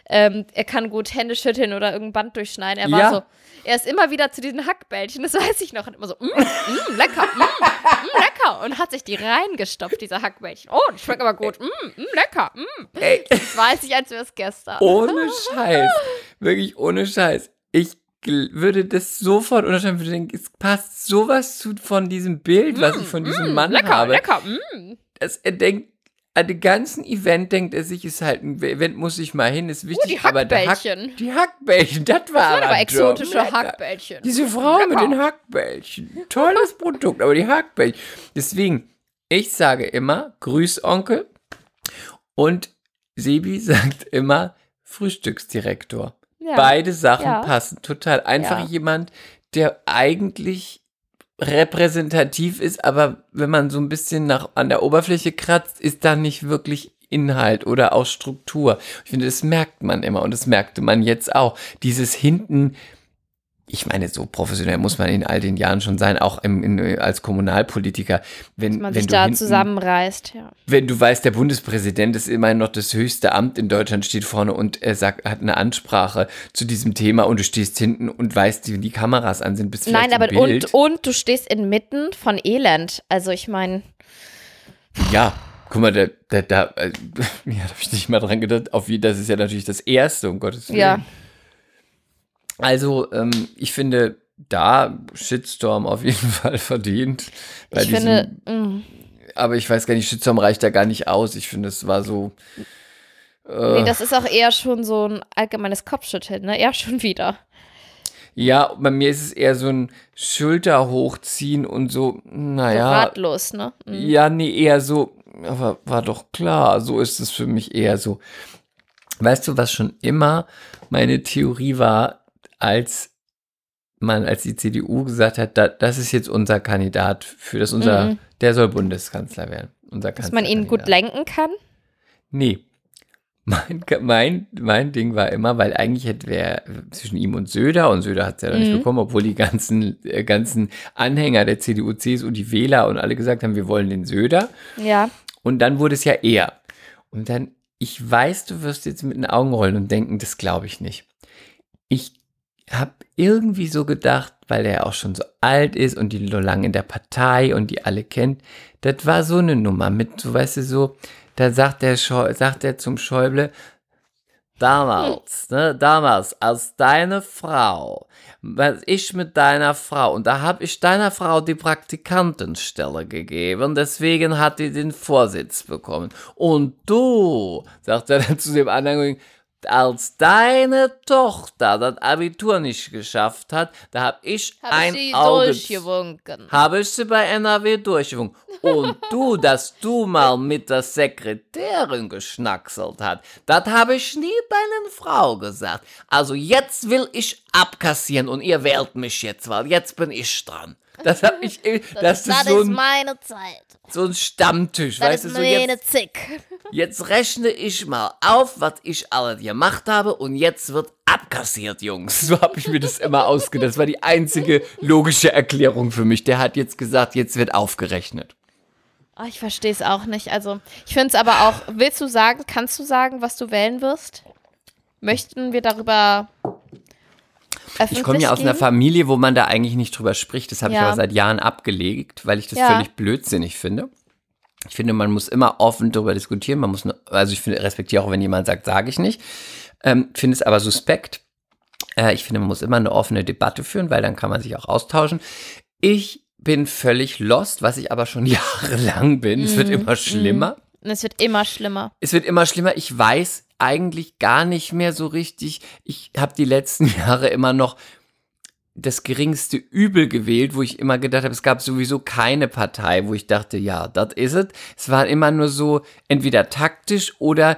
Ähm, er kann gut Hände schütteln oder irgendein Band durchschneiden. Er war Ja. so, er ist immer wieder zu diesen Hackbällchen, das weiß ich noch, und immer so, mm, mm, lecker, mm, mm, lecker. Und hat sich die reingestopft, diese Hackbällchen. Oh, die schmecken aber gut, mm, mm, lecker, mm. Das weiß ich, als wäre es gestern. ohne Scheiß. Wirklich ohne Scheiß. Ich würde das sofort unterschreiben. würde denken, Es passt sowas zu von diesem Bild, was ich von diesem Mann Mm, lecker, habe. lecker, mm. Dass er denkt, an dem ganzen Event denkt er sich, ist halt ein Event, muss ich mal hin, ist wichtig. Oh, die aber der Hack, Hackbällchen. die Hackbällchen, das war Das waren aber er exotische. Lecker. Hackbällchen. Diese Frau mit den Hackbällchen. Tolles Produkt, aber die Hackbällchen. Deswegen, ich sage immer Grüß Onkel und Sebi sagt immer Frühstücksdirektor. Ja. Beide Sachen Ja. passen total. Einfach Ja. jemand, der eigentlich repräsentativ ist, aber wenn man so ein bisschen nach, an der Oberfläche kratzt, ist da nicht wirklich Inhalt oder auch Struktur. Ich finde, das merkt man immer und das merkte man jetzt auch. Dieses hinten, ich meine, so professionell muss man in all den Jahren schon sein, auch im, in, als Kommunalpolitiker. Wenn, Dass man wenn sich du da hinten, zusammenreißt, ja. wenn du weißt, der Bundespräsident ist immerhin noch das höchste Amt in Deutschland, steht vorne und er sagt, hat eine Ansprache zu diesem Thema und du stehst hinten und weißt, wie die Kameras an sind, bist Nein, aber und, und du stehst inmitten von Elend. Also ich meine, Ja, guck mal, da, da, da, äh, ja, da habe ich nicht mal dran gedacht. Auf das ist ja natürlich das Erste, um Gottes Willen. Ja. Also, ähm, ich finde, da Shitstorm auf jeden Fall verdient. Ich diesem, finde, mm, aber ich weiß gar nicht, Shitstorm reicht da gar nicht aus. Ich finde, es war so. nee, das ist auch eher schon so ein allgemeines Kopfschütteln, ne? Ja, schon wieder. Ja, bei mir ist es eher so ein Schulter hochziehen und so, So naja. ratlos, ne? Mm. Ja, nee, eher so, aber war doch klar, so ist es für mich eher so. Weißt du, was schon immer meine Theorie war, als man, als die CDU gesagt hat, da, das ist jetzt unser Kandidat für das unser, Mhm. der soll Bundeskanzler werden. Unser Dass man ihn gut lenken kann. Nee. Mein, mein, mein Ding war immer, weil eigentlich hätte wer zwischen ihm und Söder, und Söder hat es ja nicht Mhm. bekommen, obwohl die ganzen, äh, ganzen Anhänger der CDU, CSU, die Wähler und alle gesagt haben, wir wollen den Söder. Ja. Und dann wurde es ja er. Und dann, ich weiß, du wirst jetzt mit den Augen rollen und denken, das glaube ich nicht. Ich habe irgendwie so gedacht, weil er auch schon so alt ist und die so lange in der Partei und die alle kennt, das war so eine Nummer mit, so weißt du, so, da sagt der, Scheu sagt er zum Schäuble, damals, ne, damals, als deine Frau, was ich mit deiner Frau, und da habe ich deiner Frau die Praktikantenstelle gegeben, deswegen hat die den Vorsitz bekommen. Und du, sagt er dann zu dem anderen, als deine Tochter das Abitur nicht geschafft hat, da habe ich Hab ein ich sie Auge durchgewunken. habe ich sie bei NRW durchgewunken. Und du, dass du mal mit der Sekretärin geschnackselt hast, das habe ich nie deinen Frau gesagt. Also jetzt will ich abkassieren und ihr wählt mich jetzt, weil jetzt bin ich dran. Das habe ich, das, ist so ein, meine Zeit. so ein Stammtisch, Das weißt du, ist so meine jetzt, Zick. jetzt rechne ich mal auf, was ich alle gemacht habe und jetzt wird abkassiert, Jungs. So habe ich mir das immer ausgedacht. Das war die einzige logische Erklärung für mich. Der hat jetzt gesagt, jetzt wird aufgerechnet. Oh, ich verstehe es auch nicht. Also, ich finde es aber auch. Willst du sagen, kannst du sagen, was du wählen wirst? Möchten wir darüber öffentlich Ich komme ja aus einer? Familie, wo man da eigentlich nicht drüber spricht. Das habe ich Ja. aber seit Jahren abgelegt, weil ich das Ja. völlig blödsinnig finde. Ich finde, man muss immer offen darüber diskutieren. Man muss, nur, also ich finde, respektiere auch, wenn jemand sagt, sage ich nicht. Ähm, finde es aber suspekt. Äh, ich finde, man muss immer eine offene Debatte führen, weil dann kann man sich auch austauschen. Ich bin völlig lost, was ich aber schon jahrelang bin. Es Mhm. wird immer schlimmer. Und es wird immer schlimmer. Es wird immer schlimmer. Ich weiß eigentlich gar nicht mehr so richtig. Ich habe die letzten Jahre immer noch das geringste Übel gewählt, wo ich immer gedacht habe, es gab sowieso keine Partei, wo ich dachte, ja, das ist es. Es war immer nur so, entweder taktisch oder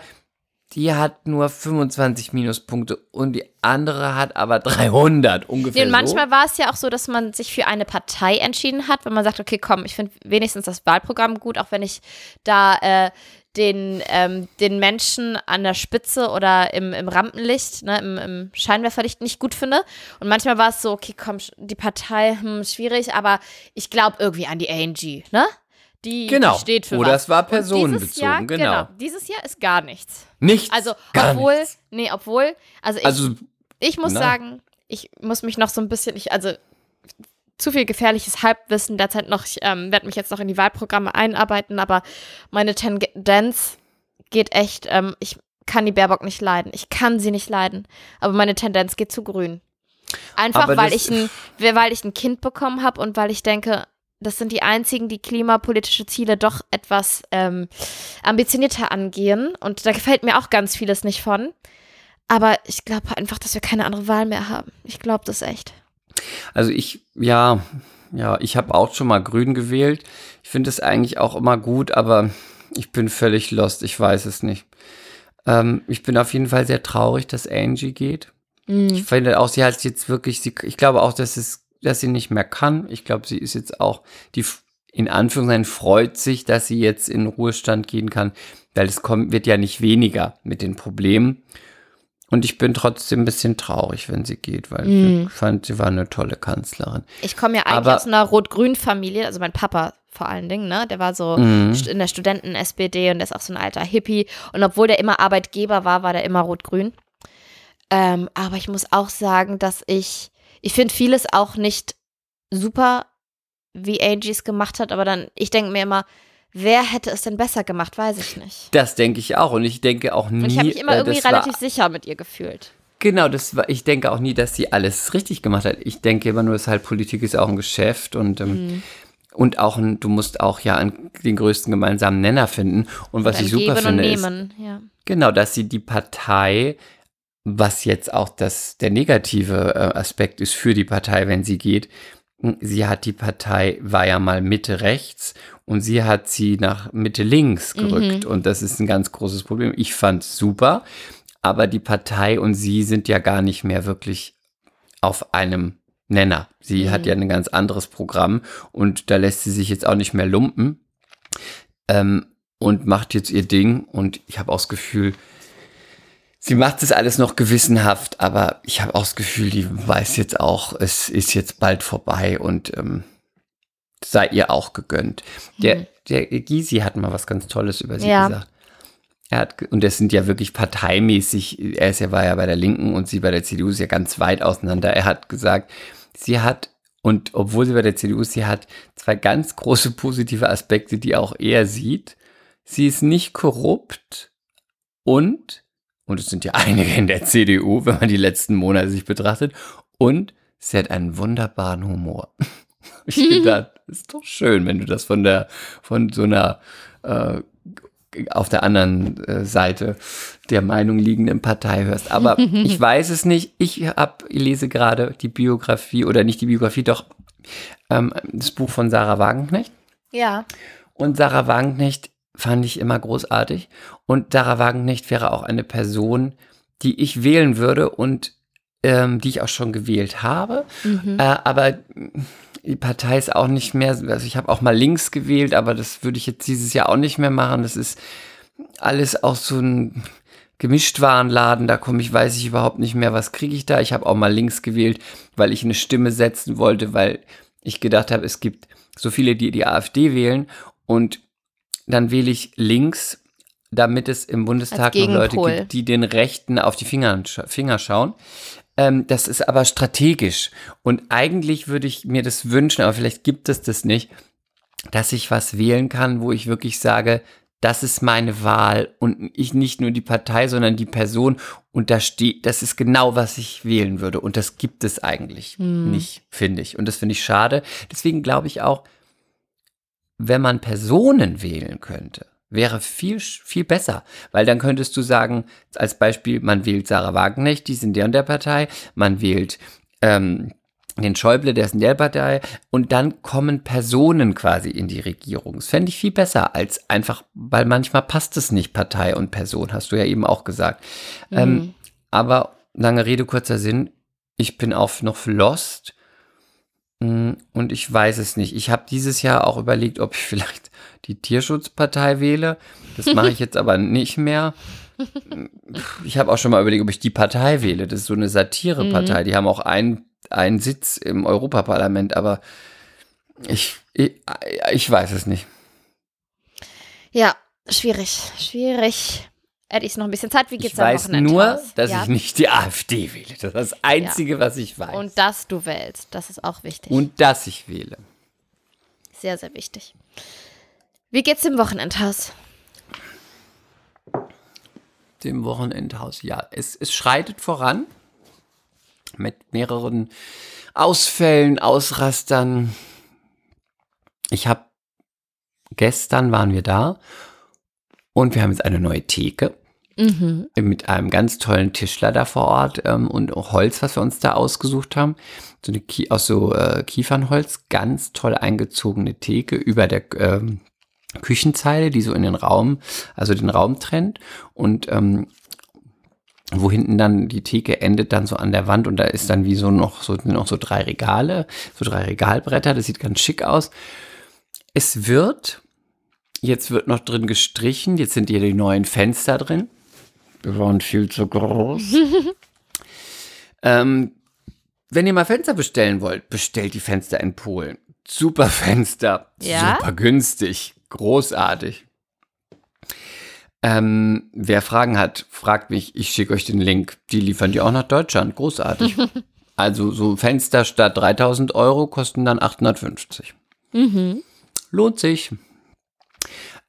die hat nur 25 Minuspunkte und die andere hat aber 300 ungefähr. Nee, und so. manchmal war es ja auch so, dass man sich für eine Partei entschieden hat, wenn man sagt, okay, komm, ich finde wenigstens das Wahlprogramm gut, auch wenn ich da äh, den, ähm, den Menschen an der Spitze oder im, im Rampenlicht, ne, im, im Scheinwerferlicht nicht gut finde. Und manchmal war es so, okay, komm, die Partei, hm, schwierig, aber ich glaube irgendwie an die ANG, ne? Die, Genau. die steht für Oder was. es war personenbezogen, Jahr, genau. Dieses Jahr ist gar nichts. Nichts. Also, gar obwohl, nichts. nee, obwohl, also ich, Also, ich muss Na. sagen, ich muss mich noch so ein bisschen, ich, also zu viel gefährliches Halbwissen derzeit noch. Ich ähm, werde mich jetzt noch in die Wahlprogramme einarbeiten, aber meine Tendenz geht echt, ähm, ich kann die Baerbock nicht leiden. Ich kann sie nicht leiden. Aber meine Tendenz geht zu grün. Einfach weil ich, ein, weil ich ein Kind bekommen habe und weil ich denke, das sind die einzigen, die klimapolitische Ziele doch etwas ähm, ambitionierter angehen. Und da gefällt mir auch ganz vieles nicht von. Aber ich glaube einfach, dass wir keine andere Wahl mehr haben. Ich glaube das echt. Also ich, ja, ja, ich habe auch schon mal grün gewählt. Ich finde es eigentlich auch immer gut, aber ich bin völlig lost. Ich weiß es nicht. Ähm, ich bin auf jeden Fall sehr traurig, dass Angie geht. Ich finde auch, sie hat jetzt wirklich, sie, ich glaube auch, dass es, dass sie nicht mehr kann. Ich glaube, sie ist jetzt auch, die in Anführungszeichen freut sich, dass sie jetzt in Ruhestand gehen kann, weil es kommt, wird ja nicht weniger mit den Problemen. Und ich bin trotzdem ein bisschen traurig, wenn sie geht, weil ich fand, sie war eine tolle Kanzlerin. Ich komme ja eigentlich Aber- aus einer Rot-Grün-Familie, also mein Papa vor allen Dingen, ne? Der war so Mhm. st- in der Studenten-SPD und der ist auch so ein alter Hippie. Und obwohl der immer Arbeitgeber war, war der immer Rot-Grün. Ähm, aber ich muss auch sagen, dass ich, ich finde vieles auch nicht super, wie Angie es gemacht hat, aber dann, ich denke mir immer, wer hätte es denn besser gemacht, weiß ich nicht. Das denke ich auch. Und ich denke auch nie. Und ich habe mich immer äh, irgendwie das war- relativ sicher mit ihr gefühlt. Genau, das war, ich denke auch nie, dass sie alles richtig gemacht hat. Ich denke immer nur, dass halt Politik ist auch ein Geschäft und, ähm, Mhm. und auch ein, du musst auch ja an den größten gemeinsamen Nenner finden. Und was Ein ich super finde, und ist, ja. genau, dass sie die Partei, was jetzt auch das, der negative äh, Aspekt ist für die Partei, wenn sie geht, sie hat die Partei, war ja mal Mitte rechts und sie hat sie nach Mitte links gerückt. Und das ist ein ganz großes Problem. Ich fand super, aber die Partei und sie sind ja gar nicht mehr wirklich auf einem Nenner. Sie hat ja ein ganz anderes Programm und da lässt sie sich jetzt auch nicht mehr lumpen ähm, und macht jetzt ihr Ding. Und ich habe auch das Gefühl, sie macht das alles noch gewissenhaft, aber ich habe auch das Gefühl, die weiß jetzt auch, es ist jetzt bald vorbei und ähm, sei ihr auch gegönnt. Der, der Gysi hat mal was ganz Tolles über sie Ja. gesagt. Er hat, und das sind ja wirklich parteimäßig, er ist ja, war ja bei der Linken und sie bei der CDU ist ja ganz weit auseinander. Er hat gesagt, sie hat, und obwohl sie bei der CDU ist, sie hat zwei ganz große positive Aspekte, die auch er sieht. Sie ist nicht korrupt und, und es sind ja einige in der CDU, wenn man die letzten Monate sich betrachtet, und sie hat einen wunderbaren Humor. Ich gedacht, ist doch schön, wenn du das von der, von so einer äh, auf der anderen äh, Seite der Meinung liegenden Partei hörst. Aber ich weiß es nicht. Ich hab, lese gerade die Biografie oder nicht die Biografie, doch ähm, das Buch von Sarah Wagenknecht. Ja. Und Sarah Wagenknecht fand ich immer großartig. Und Sarah Wagenknecht wäre auch eine Person, die ich wählen würde und ähm, die ich auch schon gewählt habe. Äh, aber die Partei ist auch nicht mehr, also ich habe auch mal links gewählt, aber das würde ich jetzt dieses Jahr auch nicht mehr machen. Das ist alles auch so ein Gemischtwarenladen, da komme ich, weiß ich überhaupt nicht mehr, was kriege ich da. Ich habe auch mal links gewählt, weil ich eine Stimme setzen wollte, weil ich gedacht habe, es gibt so viele, die die AfD wählen und dann wähle ich links, damit es im Bundestag noch Leute gibt, die den Rechten auf die Finger, Finger schauen. Ähm, das ist aber strategisch. Und eigentlich würde ich mir das wünschen, aber vielleicht gibt es das nicht, dass ich was wählen kann, wo ich wirklich sage, das ist meine Wahl und ich nicht nur die Partei, sondern die Person und da steht, das ist genau, was ich wählen würde und das gibt es eigentlich nicht, finde ich. Und das finde ich schade. Deswegen glaube ich auch, wenn man Personen wählen könnte, wäre viel, viel besser, weil dann könntest du sagen, als Beispiel, man wählt Sarah Wagenknecht, die ist in der und der Partei, man wählt ähm, den Schäuble, der ist in der Partei, und dann kommen Personen quasi in die Regierung. Das fände ich viel besser als einfach, weil manchmal passt es nicht, Partei und Person, hast du ja eben auch gesagt. Ähm, aber lange Rede, kurzer Sinn, ich bin auch noch lost und ich weiß es nicht. Ich habe dieses Jahr auch überlegt, ob ich vielleicht die Tierschutzpartei wähle. Das mache ich jetzt aber nicht mehr. Ich habe auch schon mal überlegt, ob ich die Partei wähle. Das ist so eine Satirepartei. Die haben auch einen, einen Sitz im Europaparlament, aber ich, ich, ich weiß es nicht. Ja, schwierig, schwierig. Hätte ich noch ein bisschen Zeit. Wie geht's Ich weiß nur, aus? dass ja. ich nicht die AfD wähle. Das ist das Einzige, was ich weiß. Und dass du wählst, das ist auch wichtig. Und dass ich wähle. Sehr, sehr wichtig. Wie geht's dem Wochenendhaus? Dem Wochenendhaus, ja. Es, es schreitet voran mit mehreren Ausfällen, Ausrastern. Ich habe gestern waren wir da und wir haben jetzt eine neue Theke Mhm. mit einem ganz tollen Tischler da vor Ort ähm, und Holz, was wir uns da ausgesucht haben. So eine Kie aus so äh, Kiefernholz, ganz toll eingezogene Theke über der ähm, Küchenzeile, die so in den Raum, also den Raum trennt und ähm, wo hinten dann die Theke endet dann so an der Wand und da ist dann wie so noch so, noch so drei Regale, so drei Regalbretter, das sieht ganz schick aus. Es wird, jetzt wird noch drin gestrichen, jetzt sind hier die neuen Fenster drin. Die waren viel zu groß. ähm, wenn ihr mal Fenster bestellen wollt, bestellt die Fenster in Polen. Super Fenster, Ja? super günstig, großartig. Ähm, wer Fragen hat, fragt mich, ich schicke euch den Link. Die liefern die auch nach Deutschland, großartig. also so Fenster statt 3000 Euro kosten dann 850. Mhm. Lohnt sich.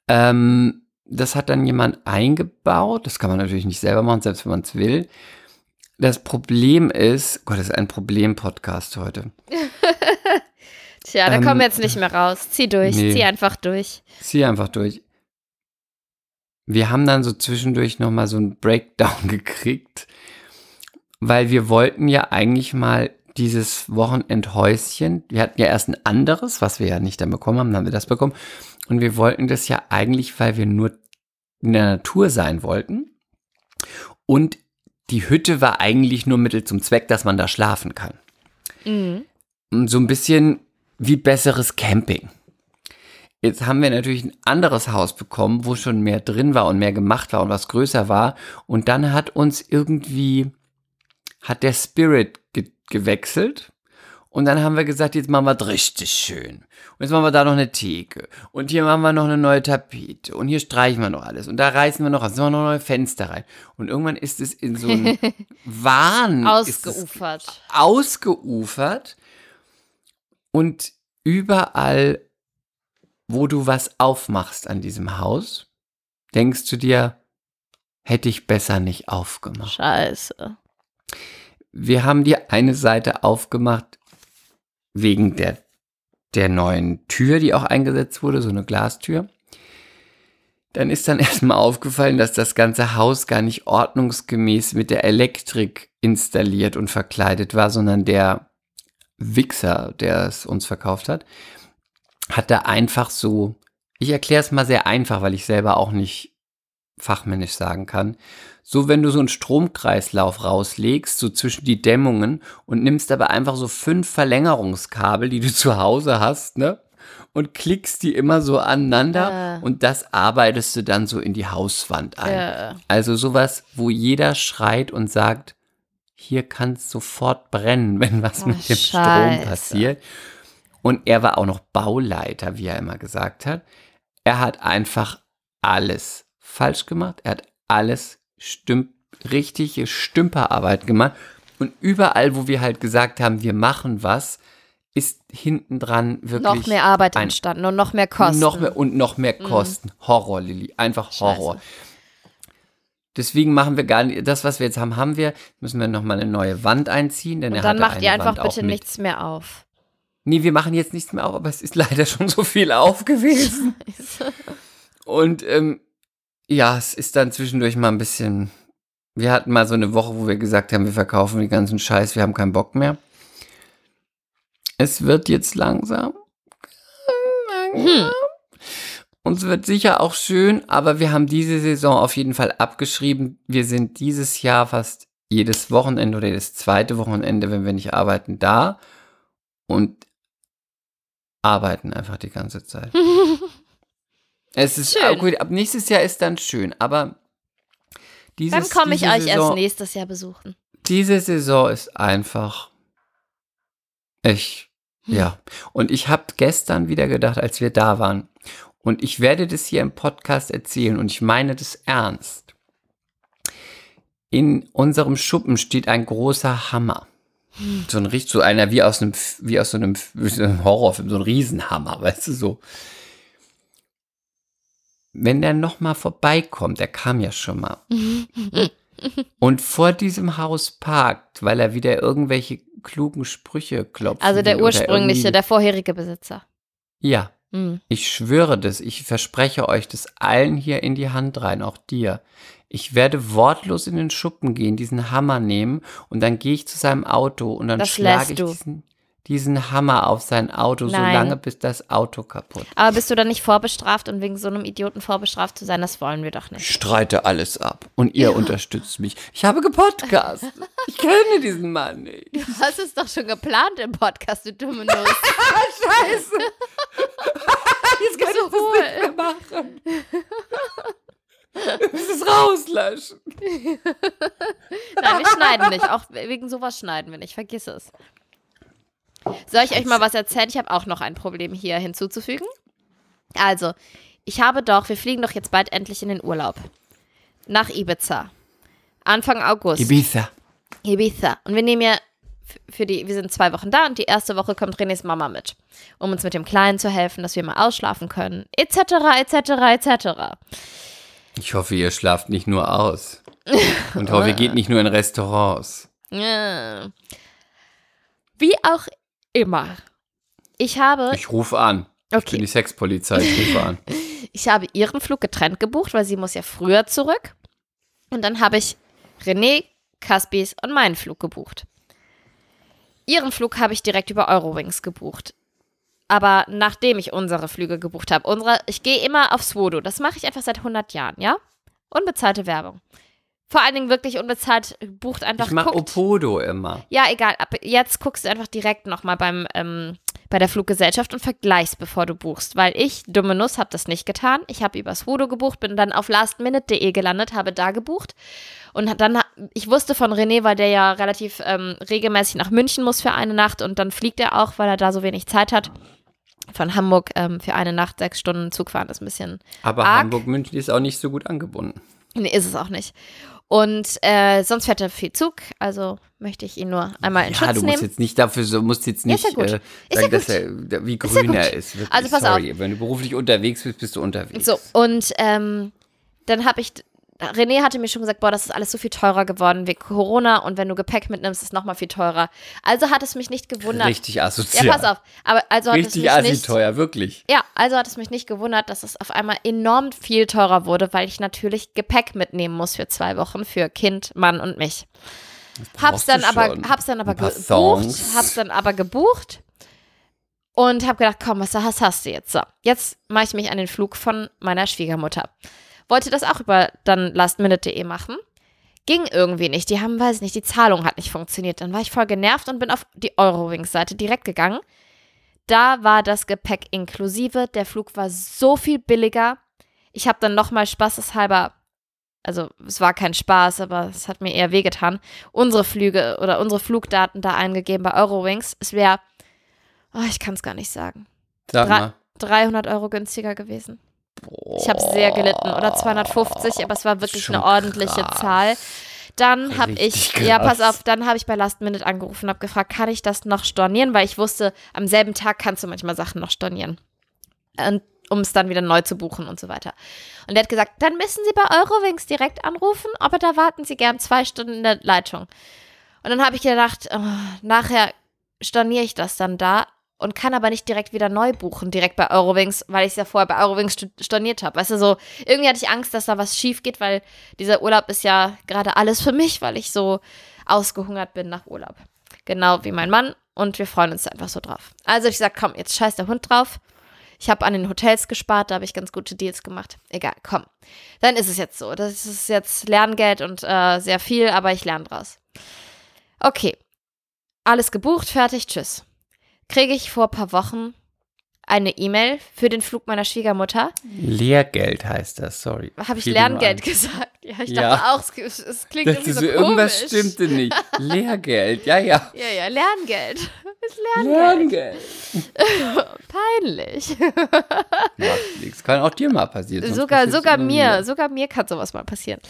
Ähm, das hat dann jemand eingebaut. Das kann man natürlich nicht selber machen, selbst wenn man es will. Das Problem ist, Gott, das ist ein Problem-Podcast heute. Tja, da Ähm, kommen wir jetzt nicht mehr raus. Zieh durch, nee. zieh einfach durch. Zieh einfach durch. Wir haben dann so zwischendurch nochmal so einen Breakdown gekriegt, weil wir wollten ja eigentlich mal dieses Wochenendhäuschen, wir hatten ja erst ein anderes, was wir ja nicht dann bekommen haben, dann haben wir das bekommen. Und wir wollten das ja eigentlich, weil wir nur in der Natur sein wollten. Und die Hütte war eigentlich nur Mittel zum Zweck, dass man da schlafen kann. Mhm. So ein bisschen wie besseres Camping. Jetzt haben wir natürlich ein anderes Haus bekommen, wo schon mehr drin war und mehr gemacht war und was größer war. Und dann hat uns irgendwie, hat der Spirit ge gewechselt. Und dann haben wir gesagt, jetzt machen wir es richtig schön. Und jetzt machen wir da noch eine Theke. Und hier machen wir noch eine neue Tapete. Und hier streichen wir noch alles. Und da reißen wir noch, was, machen wir noch neue Fenster rein. Und irgendwann ist es in so einen Wahn. Ausgeufert. ausgeufert und überall, wo du was aufmachst an diesem Haus, denkst du dir, hätte ich besser nicht aufgemacht. Scheiße. Wir haben die eine Seite aufgemacht wegen der, der neuen Tür, die auch eingesetzt wurde, so eine Glastür. Dann ist dann erstmal aufgefallen, dass das ganze Haus gar nicht ordnungsgemäß mit der Elektrik installiert und verkleidet war, sondern der Wichser, der es uns verkauft hat, hat da einfach so, ich erkläre es mal sehr einfach, weil ich selber auch nicht fachmännisch sagen kann, so wenn du so einen Stromkreislauf rauslegst, so zwischen die Dämmungen und nimmst aber einfach so fünf Verlängerungskabel, die du zu Hause hast, ne? Und klickst die immer so aneinander Äh. und das arbeitest du dann so in die Hauswand ein. Äh. Also sowas, wo jeder schreit und sagt, hier kann es sofort brennen, wenn was Oh, mit dem Strom Scheiße. passiert. Und er war auch noch Bauleiter, wie er immer gesagt hat. Er hat einfach alles falsch gemacht. Er hat alles stümp richtige Stümperarbeit gemacht. Und überall, wo wir halt gesagt haben, wir machen was, ist hinten dran wirklich Noch mehr Arbeit entstanden und noch mehr Kosten. Mhm. noch mehr und noch mehr Kosten. Horror, Lilly. Einfach Horror. Deswegen machen wir gar nicht, das, was wir jetzt haben, haben wir. Müssen wir nochmal eine neue Wand einziehen, denn und er dann macht ihr einfach Wand bitte nichts mehr auf. Nee, wir machen jetzt nichts mehr auf, aber es ist leider schon so viel auf gewesen. Und ähm, ja, es ist dann zwischendurch mal ein bisschen. Wir hatten mal so eine Woche, wo wir gesagt haben, wir verkaufen den ganzen Scheiß, wir haben keinen Bock mehr. Es wird jetzt langsam. Hm. Und es wird sicher auch schön, aber wir haben diese Saison auf jeden Fall abgeschrieben. Wir sind dieses Jahr fast jedes Wochenende oder jedes zweite Wochenende, wenn wir nicht arbeiten, da und arbeiten einfach die ganze Zeit. Es ist Schön. gut, ab nächstes Jahr ist dann schön, aber dieses, Dann komme ich diese euch erst Saison, nächstes Jahr besuchen. Diese Saison ist einfach ich Hm. ja. Und ich habe gestern wieder gedacht, als wir da waren, und ich werde das hier im Podcast erzählen und ich meine das ernst. In unserem Schuppen steht ein großer Hammer. So ein richtig so einer wie aus einem wie aus so einem, so einem Horrorfilm, so ein Riesenhammer, weißt du so. Wenn der noch mal vorbeikommt, der kam ja schon mal. und vor diesem Haus parkt, weil er wieder irgendwelche klugen Sprüche klopft. Also der ursprüngliche, der vorherige Besitzer. Ja, Hm. ich schwöre das, ich verspreche euch das allen hier in die Hand rein, auch dir. Ich werde wortlos in den Schuppen gehen, diesen Hammer nehmen und dann gehe ich zu seinem Auto und dann Das schlage ich du. diesen, diesen Hammer auf sein Auto, so Nein. lange bis das Auto kaputt. Aber bist du dann nicht vorbestraft und wegen so einem Idioten vorbestraft zu sein? Das wollen wir doch nicht. Ich streite alles ab und ihr unterstützt mich. Ich habe gepodcast. Ich kenne diesen Mann nicht. Du hast es doch schon geplant im Podcast, du dumme Nuss. Scheiße. Jetzt kann So ich das nicht mehr machen. Du musst es rauslöschen. Nein, wir schneiden nicht. Auch wegen sowas schneiden wir nicht. Vergiss es. Soll ich euch mal was erzählen? Ich habe auch noch ein Problem hier hinzuzufügen. Also, ich habe doch, wir fliegen doch jetzt bald endlich in den Urlaub. Nach Ibiza. Anfang August. Ibiza. Ibiza. Und wir nehmen ja für die, wir sind zwei Wochen da und die erste Woche kommt Renés Mama mit, um uns mit dem Kleinen zu helfen, dass wir mal ausschlafen können, etc., etc., etc. Ich hoffe, ihr schlaft nicht nur aus. Und hoffe, ihr geht nicht nur in Restaurants. Ja. Wie auch immer. Ich habe, Ich rufe an. Ich bin okay, die Sexpolizei, ich rufe an. ich habe ihren Flug getrennt gebucht, weil sie muss ja früher zurück. Und dann habe ich René, Caspis und meinen Flug gebucht. Ihren Flug habe ich direkt über Eurowings gebucht. Aber nachdem ich unsere Flüge gebucht habe, unsere, ich gehe immer auf Swodo. Das mache ich einfach seit 100 Jahren, ja? Unbezahlte Werbung. Vor allen Dingen wirklich unbezahlt, bucht einfach. Ich mache guckt. Opodo immer. Ja, egal. Ab jetzt guckst du einfach direkt nochmal beim ähm, bei der Fluggesellschaft und vergleichst, bevor du buchst. Weil ich, dumme Nuss, habe das nicht getan. Ich habe übers Vodo gebucht, bin dann auf lastminute.de gelandet, habe da gebucht. Und dann, ich wusste von René, weil der ja relativ ähm, regelmäßig nach München muss für eine Nacht und dann fliegt er auch, weil er da so wenig Zeit hat. Von Hamburg ähm, für eine Nacht sechs Stunden Zug fahren ist ein bisschen Aber. Hamburg-München ist auch nicht so gut angebunden. Nee, ist es auch nicht. Und äh, sonst fährt er viel Zug, also möchte ich ihn nur einmal in Ja, Schutz du nehmen. musst jetzt nicht dafür so, musst jetzt Ja, nicht ja äh, Ist ja sagen, dass er wie ja grün er ist. Wirklich, Also pass sorry. Wenn du beruflich unterwegs bist, bist du unterwegs. So, und ähm, dann habe ich, René hatte mir schon gesagt, boah, das ist alles so viel teurer geworden wegen Corona und wenn du Gepäck mitnimmst, ist es nochmal viel teurer. Also hat es mich nicht gewundert. Richtig asozial. Ja, pass auf. Aber also hat es Richtig mich assi nicht. teuer, wirklich. Ja, also hat es mich nicht gewundert, dass es auf einmal enorm viel teurer wurde, weil ich natürlich Gepäck mitnehmen muss für zwei Wochen für Kind, Mann und mich. Hab's dann aber, hab's dann aber gebucht, Songs. hab's dann aber gebucht und hab gedacht, komm, was, was hast du jetzt? So, jetzt mache ich mich an den Flug von meiner Schwiegermutter. Wollte das auch über dann lastminute.de machen. Ging irgendwie nicht. Die haben, weiß ich nicht, die Zahlung hat nicht funktioniert. Dann war ich voll genervt und bin auf die Eurowings-Seite direkt gegangen. Da war das Gepäck inklusive. Der Flug war so viel billiger. Ich habe dann nochmal spaßeshalber, also es war kein Spaß, aber es hat mir eher wehgetan, unsere Flüge oder unsere Flugdaten da eingegeben bei Eurowings. Es wäre, oh, ich kann es gar nicht sagen, Sag Dra- mal. 300 Euro günstiger gewesen. Ich habe sehr gelitten. Oder 250, aber es war wirklich Schon eine ordentliche krass. Zahl. Dann habe ich, Richtig ja, krass. pass auf, dann habe ich bei Last Minute angerufen und habe gefragt, kann ich das noch stornieren? Weil ich wusste, am selben Tag kannst du manchmal Sachen noch stornieren. Und, um es dann wieder neu zu buchen und so weiter. Und der hat gesagt, dann müssen Sie bei Eurowings direkt anrufen, aber da warten Sie gern zwei Stunden in der Leitung. Und dann habe ich gedacht, oh, nachher storniere ich das dann da und kann aber nicht direkt wieder neu buchen, direkt bei Eurowings, weil ich es ja vorher bei Eurowings storniert habe. Weißt du, so, irgendwie hatte ich Angst, dass da was schief geht, weil dieser Urlaub ist ja gerade alles für mich, weil ich so ausgehungert bin nach Urlaub. Genau wie mein Mann. und wir freuen uns einfach so drauf. Also ich sag, komm, jetzt scheiß der Hund drauf. Ich habe an den Hotels gespart, da habe ich ganz gute Deals gemacht. Egal, komm. Dann ist es jetzt so. Das ist jetzt Lerngeld und äh, sehr viel, aber ich lerne draus. Okay. Alles gebucht, fertig, tschüss. Kriege ich vor ein paar Wochen eine E-Mail für den Flug meiner Schwiegermutter. Lehrgeld heißt das, sorry. Habe ich Fiel mir Lerngeld gesagt? Ja, ich Ja. dachte auch, es, es klingt Das irgendwie so irgendwas komisch. stimmte nicht. Lehrgeld, ja, ja. Ja, ja, Lerngeld. Das Lerngeld. Lehrgeld. Peinlich. Macht nichts. Kann auch dir mal passieren. sogar sogar mir, wieder. sogar mir kann sowas mal passieren.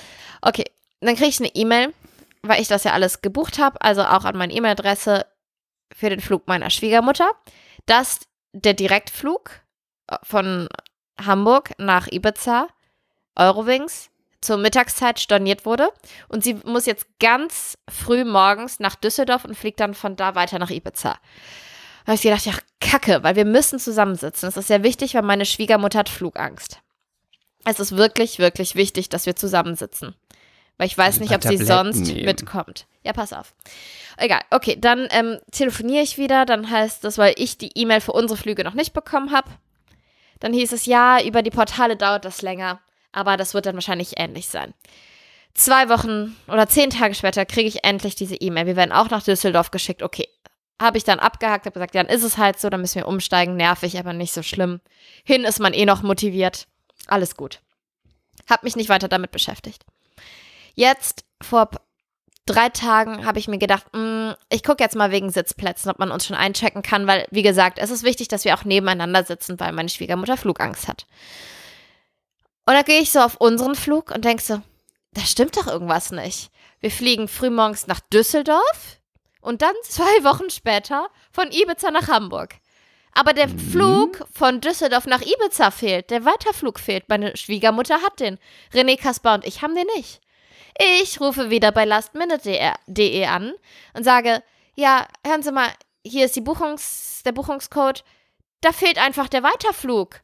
Okay, dann kriege ich eine E-Mail, weil ich das ja alles gebucht habe, also auch an meine E-Mail-Adresse für den Flug meiner Schwiegermutter, dass der Direktflug äh, von Hamburg nach Ibiza, Eurowings, zur Mittagszeit storniert wurde und sie muss jetzt ganz früh morgens nach Düsseldorf und fliegt dann von da weiter nach Ibiza. Da habe ich gedacht, ja, kacke, weil wir müssen zusammensitzen. Das ist sehr wichtig, weil meine Schwiegermutter hat Flugangst. Es ist wirklich, wirklich wichtig, dass wir zusammensitzen. Weil ich weiß nicht, ob sie Tabletten sonst nehmen. mitkommt. Ja, pass auf. Egal, okay, dann ähm, telefoniere ich wieder. Dann heißt das, weil ich die E-Mail für unsere Flüge noch nicht bekommen habe. Dann hieß es, ja, über die Portale dauert das länger. Aber das wird dann wahrscheinlich ähnlich sein. Zwei Wochen oder zehn Tage später kriege ich endlich diese E-Mail. Wir werden auch nach Düsseldorf geschickt. Okay, habe ich dann abgehakt, habe gesagt, ja, dann ist es halt so, dann müssen wir umsteigen. Nervig, aber nicht so schlimm. Hin ist man eh noch motiviert. Alles gut. Hab mich nicht weiter damit beschäftigt. Jetzt, vor drei Tagen, habe ich mir gedacht, mh, ich gucke jetzt mal wegen Sitzplätzen, ob man uns schon einchecken kann, weil, wie gesagt, es ist wichtig, dass wir auch nebeneinander sitzen, weil meine Schwiegermutter Flugangst hat. Und da gehe ich so auf unseren Flug und denke so, da stimmt doch irgendwas nicht. Wir fliegen frühmorgens nach Düsseldorf und dann zwei Wochen später von Ibiza nach Hamburg. Aber der Flug von Düsseldorf nach Ibiza fehlt. Der Weiterflug fehlt. Meine Schwiegermutter hat den. René Kasper und ich haben den nicht. Ich rufe wieder bei lastminute.de an und sage, ja, hören Sie mal, hier ist die Buchungs, der Buchungscode. Da fehlt einfach der Weiterflug.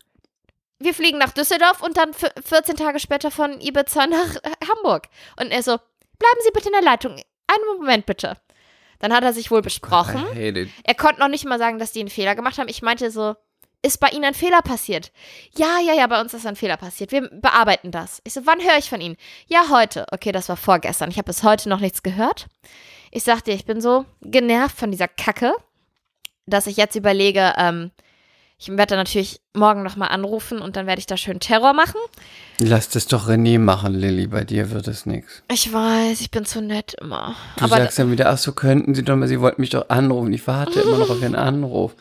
Wir fliegen nach Düsseldorf und dann v- 14 Tage später von Ibiza nach äh, Hamburg. Und er so, bleiben Sie bitte in der Leitung. Einen Moment bitte. Dann hat er sich wohl besprochen. Er konnte noch nicht mal sagen, dass die einen Fehler gemacht haben. Ich meinte so, ist bei Ihnen ein Fehler passiert? Ja, ja, ja, bei uns ist ein Fehler passiert. Wir bearbeiten das. Ich so, wann höre ich von Ihnen? Ja, heute. Okay, das war vorgestern. Ich habe bis heute noch nichts gehört. Ich sag dir, ich bin so genervt von dieser Kacke, dass ich jetzt überlege, ähm, ich werde dann natürlich morgen nochmal anrufen und dann werde ich da schön Terror machen. Lass das doch René machen, Lilly. Bei dir wird es nichts. Ich weiß, ich bin zu nett immer. Du Aber sagst dann wieder, ach so könnten sie doch mal, sie wollten mich doch anrufen. Ich warte immer noch auf ihren Anruf.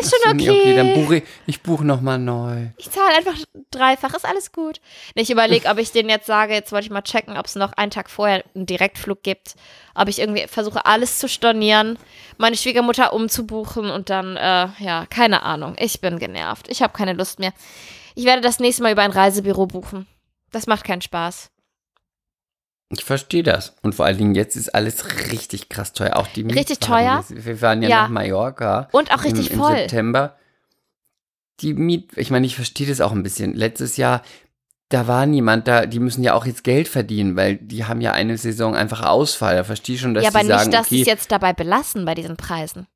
Ist schon okay. okay, dann buche ich, ich buche nochmal neu. Ich zahle einfach dreifach, ist alles gut. Ich überlege, ob ich den jetzt sage, jetzt wollte ich mal checken, ob es noch einen Tag vorher einen Direktflug gibt. Ob ich irgendwie versuche, alles zu stornieren, meine Schwiegermutter umzubuchen und dann, äh, ja, keine Ahnung. Ich bin genervt. Ich habe keine Lust mehr. Ich werde das nächste Mal über ein Reisebüro buchen. Das macht keinen Spaß. Ich verstehe das. Und vor allen Dingen jetzt ist alles richtig krass teuer. Auch die Richtig Mietwagen. teuer? Wir fahren ja, Ja. nach Mallorca. Und auch richtig im, im voll. September. Die Miet, ich meine, ich verstehe das auch ein bisschen. Letztes Jahr, da war niemand da, die müssen ja auch jetzt Geld verdienen, weil die haben ja eine Saison einfach Ausfall. Da verstehe ich schon, dass ja, aber die sagen, nicht, dass okay, es jetzt dabei belassen bei diesen Preisen.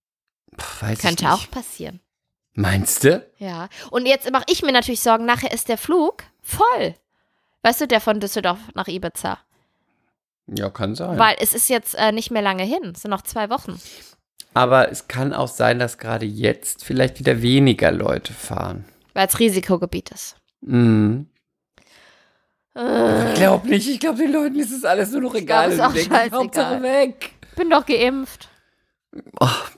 pff, Könnte auch passieren. Meinst du? Ja. Und jetzt mache ich mir natürlich Sorgen, nachher ist der Flug voll. Weißt du, der von Düsseldorf nach Ibiza. Ja, kann sein. Weil es ist jetzt äh, nicht mehr lange hin. Es sind noch zwei Wochen. Aber es kann auch sein, dass gerade jetzt vielleicht wieder weniger Leute fahren. Weil es Risikogebiet ist. Mhm. Äh, Ich glaube nicht. Ich glaube, den Leuten ist es alles nur noch egal. ist Und auch die denken, scheißegal. Hauptsache weg. bin doch geimpft.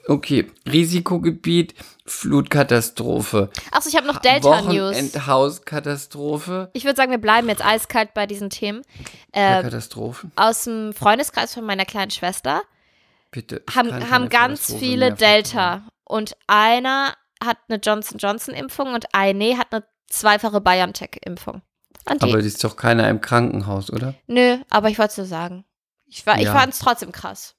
Okay, Risikogebiet, Flutkatastrophe, Achso, ich habe noch Delta-News. Wochenendhauskatastrophe, Ich würde sagen, wir bleiben jetzt eiskalt bei diesen Themen. Äh, Katastrophen. aus dem Freundeskreis von meiner kleinen Schwester Bitte. haben, haben ganz viele. Delta. Und einer hat eine Johnson-Johnson-Impfung und eine hat eine zweifache BioNTech-Impfung. Und die. Aber die ist doch keiner im Krankenhaus, oder? Nö, aber ich wollte es nur sagen. Ich, war, ich Ja. fand es trotzdem krass.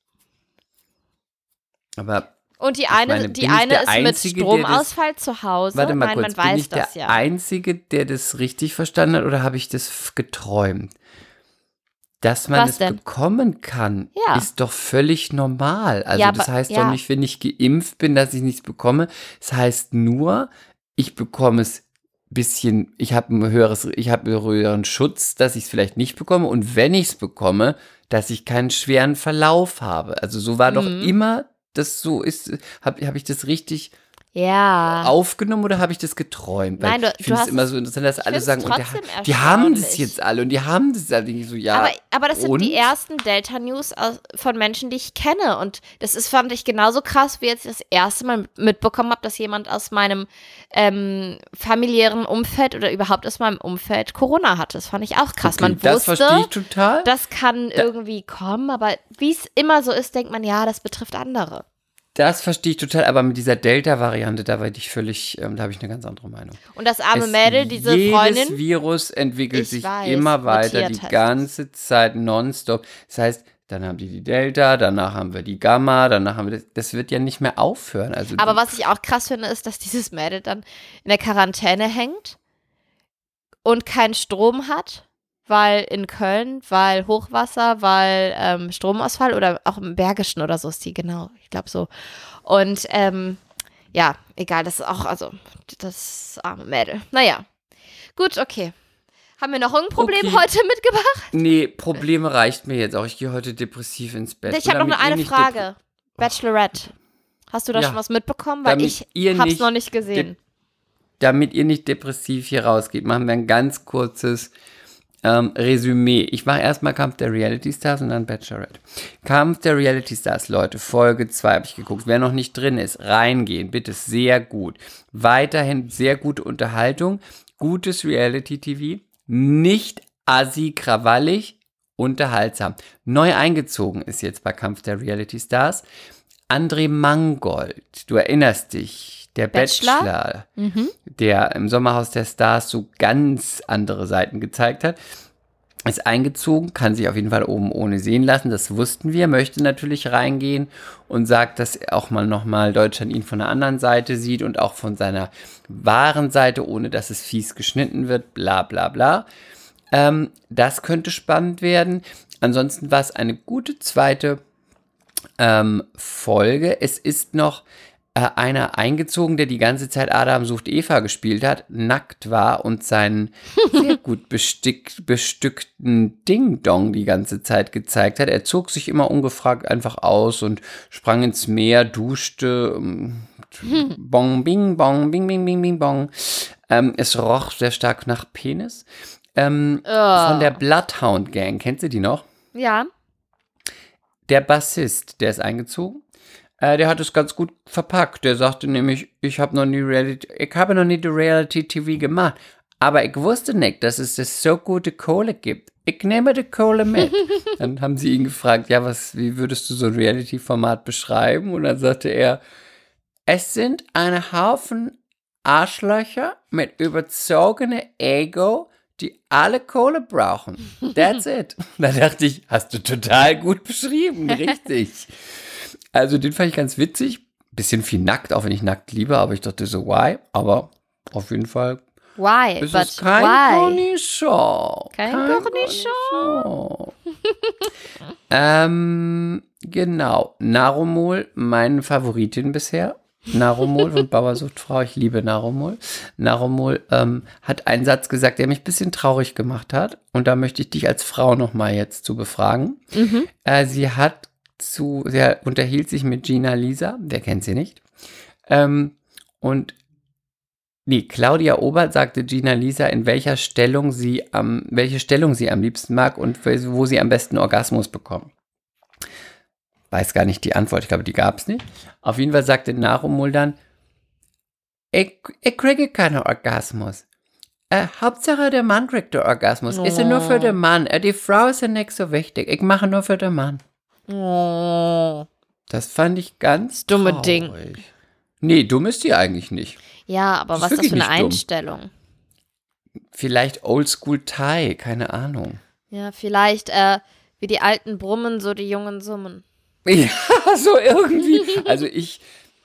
Aber Und die eine, meine, die eine der ist Einzige, mit der das- Stromausfall zu Hause. warte mal Nein, kurz, man bin weiß ich der das ja. Einzige, der das richtig verstanden hat oder habe ich das geträumt? Dass man es denn? bekommen kann, Ja. ist doch völlig normal. Also Ja, das aber- heißt ja. doch nicht, wenn ich geimpft bin, dass ich nichts bekomme. Das heißt nur, ich bekomme es bisschen, ich habe ein höheres, ich habe einen höheren Schutz, dass ich es vielleicht nicht bekomme. Und wenn ich es bekomme, dass ich keinen schweren Verlauf habe. Also so war doch Mhm. immer, das so ist, habe hab ich das richtig Ja. aufgenommen oder habe ich das geträumt? Weil Nein, du- ich finde es immer so interessant, dass alle sagen, und trotzdem die, die haben das jetzt alle und die haben das alle. Ich so, ja. aber, aber das sind und? die ersten Delta-News von Menschen, die ich kenne. Und das ist, fand ich genauso krass, wie jetzt das erste Mal mitbekommen habe, dass jemand aus meinem ähm, familiären Umfeld oder überhaupt aus meinem Umfeld Corona hatte. Das fand ich auch krass. Okay, Man das verstehe wusste, ich total. das kann irgendwie kommen, aber wie es immer so ist, denkt man, ja, das betrifft andere. Das verstehe ich total, aber mit dieser Delta-Variante, da werde ich völlig, ähm, da habe ich eine ganz andere Meinung. Und das arme Es- Mädel, diese jedes Freundin, Virus entwickelt Ich sich weiß, immer weiter, die ganze Zeit nonstop. Das heißt, dann haben die die Delta, danach haben wir die Gamma, danach haben wir das. Das wird ja nicht mehr aufhören. Also Aber was ich auch krass finde, ist, dass dieses Mädel dann in der Quarantäne hängt und keinen Strom hat, weil in Köln, weil Hochwasser, weil ähm, Stromausfall oder auch im Bergischen oder so ist die, genau, ich glaube so. Und ähm, ja, egal, das ist auch, also das arme Mädel. Naja, gut, okay. Haben wir noch irgendein Problem Okay. heute mitgebracht? Nee, Probleme reicht mir jetzt auch. Ich gehe heute depressiv ins Bett. Ich habe noch nur eine Frage. Bachelorette. Hast du da Ja. schon was mitbekommen? Weil Damit ich hab's nicht noch nicht gesehen. damit ihr nicht depressiv hier rausgeht, machen wir ein ganz kurzes ähm, Resümee. Ich mache erstmal Kampf der Reality Stars und dann Bachelorette. Kampf der Reality Stars, Leute, Folge 2 habe ich geguckt. Wer noch nicht drin ist, reingehen, bitte, sehr gut. Weiterhin sehr gute Unterhaltung, gutes Reality-TV, nicht assi krawallig, unterhaltsam. Neu eingezogen ist jetzt bei Kampf der Reality Stars André Mangold. Du erinnerst dich, der Bachelor? Bachelor Mhm. der im Sommerhaus der Stars so ganz andere Seiten gezeigt hat. Ist eingezogen, kann sich auf jeden Fall oben ohne sehen lassen, das wussten wir, möchte natürlich reingehen und sagt, dass auch mal nochmal Deutschland ihn von der anderen Seite sieht und auch von seiner wahren Seite, ohne dass es fies geschnitten wird, bla bla bla. Ähm, das könnte spannend werden. Ansonsten war es eine gute zweite ähm, Folge. Es ist noch äh, einer eingezogen, der die ganze Zeit Adam sucht Eva gespielt hat, nackt war und seinen sehr gut bestick, bestückten Ding-Dong die ganze Zeit gezeigt hat. Er zog sich immer ungefragt einfach aus und sprang ins Meer, duschte. ähm, Bong, bing, bong, bing, bing, bing, bing, bong. Ähm, es roch sehr stark nach Penis. Ähm, Von der Bloodhound Gang, kennst du die noch? Ja. Der Bassist, der ist eingezogen. Äh, der hat es ganz gut verpackt. Der sagte nämlich, ich habe noch nie Reality, ich habe noch nie die Reality TV gemacht. Aber ich wusste nicht, dass es das so gute Kohle gibt. Ich nehme die Kohle mit. dann haben sie ihn gefragt, ja, was, wie würdest du so ein Reality-Format beschreiben? Und dann sagte er, es sind ein Haufen Arschlöcher mit überzogenem Ego, die alle Kohle brauchen. That's it. Da dachte ich, hast du total gut beschrieben, richtig. Also den fand ich ganz witzig. Bisschen viel nackt, auch wenn ich nackt liebe, aber ich dachte so, why? Aber auf jeden Fall Why? ist But es kein? Cornichon. Kein Cornichon. Cornichon. ähm, genau. Narumol, meine Favoritin bisher. Narumol von Bauersuchtfrau. Ich liebe Narumol. Narumol ähm, hat einen Satz gesagt, der mich ein bisschen traurig gemacht hat. Und da möchte ich dich als Frau nochmal jetzt zu befragen. Mhm. Äh, sie hat zu, sie unterhielt sich mit Gina Lisa, wer kennt sie nicht. Ähm, und nee, Claudia Obert sagte Gina Lisa, in welcher Stellung sie am, welche Stellung sie am liebsten mag und wo sie am besten Orgasmus bekommt. Weiß gar nicht die Antwort, ich glaube, die gab es nicht. Auf jeden Fall sagte Narumul dann, ich, ich kriege keinen Orgasmus. Äh, Hauptsache der Mann kriegt den Orgasmus. Ist ja nur für Oh. den Mann. Äh, die Frau ist ja nicht so wichtig. Ich mache nur für den Mann. Oh. Das fand ich ganz Dumme traurig. Ding. Nee, dumm ist die eigentlich nicht. Ja, aber Das was ist ist das für eine dumm. Einstellung? Vielleicht Oldschool Thai, keine Ahnung. Ja, vielleicht äh, wie die alten brummen, so die jungen summen. Ja, so irgendwie. Also ich,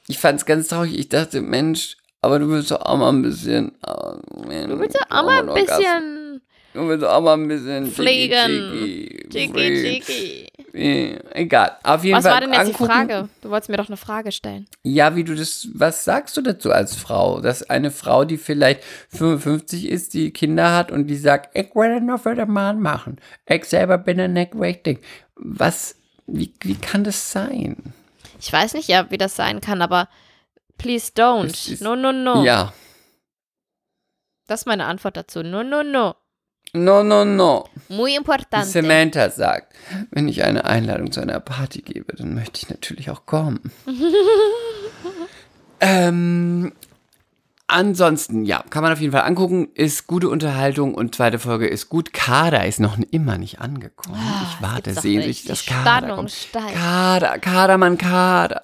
ich fand es ganz traurig. Ich dachte, Mensch, aber du willst doch auch mal ein bisschen. Oh, Du willst ja auch mal ein bisschen Du willst auch mal ein bisschen Fliegen. Tiki. tiki. Egal. Auf jeden Was Fall. war denn jetzt angucken. die Frage? Du wolltest mir doch eine Frage stellen. Ja, wie du das, was sagst du dazu als Frau? Dass eine Frau, die vielleicht 55 ist, die Kinder hat und die sagt, ich will noch den Mann machen. Ich selber bin ein nicht wichtig. Was, wie, wie kann das sein? Ich weiß nicht, ja, wie das sein kann, aber please don't. Ist- No, no, no. Ja. Das ist meine Antwort dazu. No, no, no. No, no, no. Muy importante. Samantha sagt, wenn ich eine Einladung zu einer Party gebe, dann möchte ich natürlich auch kommen. ähm, ansonsten, ja, kann man auf jeden Fall angucken. Ist gute Unterhaltung und zweite Folge ist gut. Kader ist noch immer nicht angekommen. Ah, ich warte sehnsüchtig, dass Spannung kommt. steigt. Kader, Kadermann, Kader.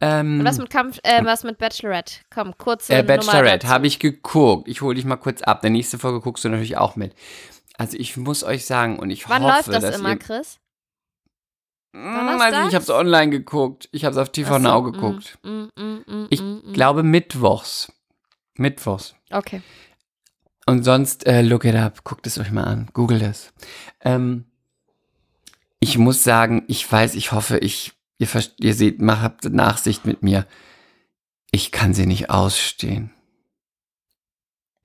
Ähm, Und was mit Kampf, äh, was mit Bachelorette? Komm, kurze äh, Bachelorette habe ich geguckt. Ich hole dich mal kurz ab. Der nächste Folge guckst du natürlich auch mit. Also ich muss euch sagen und ich Wann hoffe, läuft das dass immer, ihr, Chris? Hm, weiß nicht, ich habe es online geguckt. Ich habe es auf TV so, Now mm, geguckt. mm, mm, mm, Ich mm, mm. glaube mittwochs. Mittwochs. Okay. Und sonst, äh, look it up. Guckt es euch mal an. Google es. Ähm, ich muss sagen, ich weiß, ich hoffe, ich, ihr, ihr seht, mach, habt Nachsicht mit mir. Ich kann sie nicht ausstehen.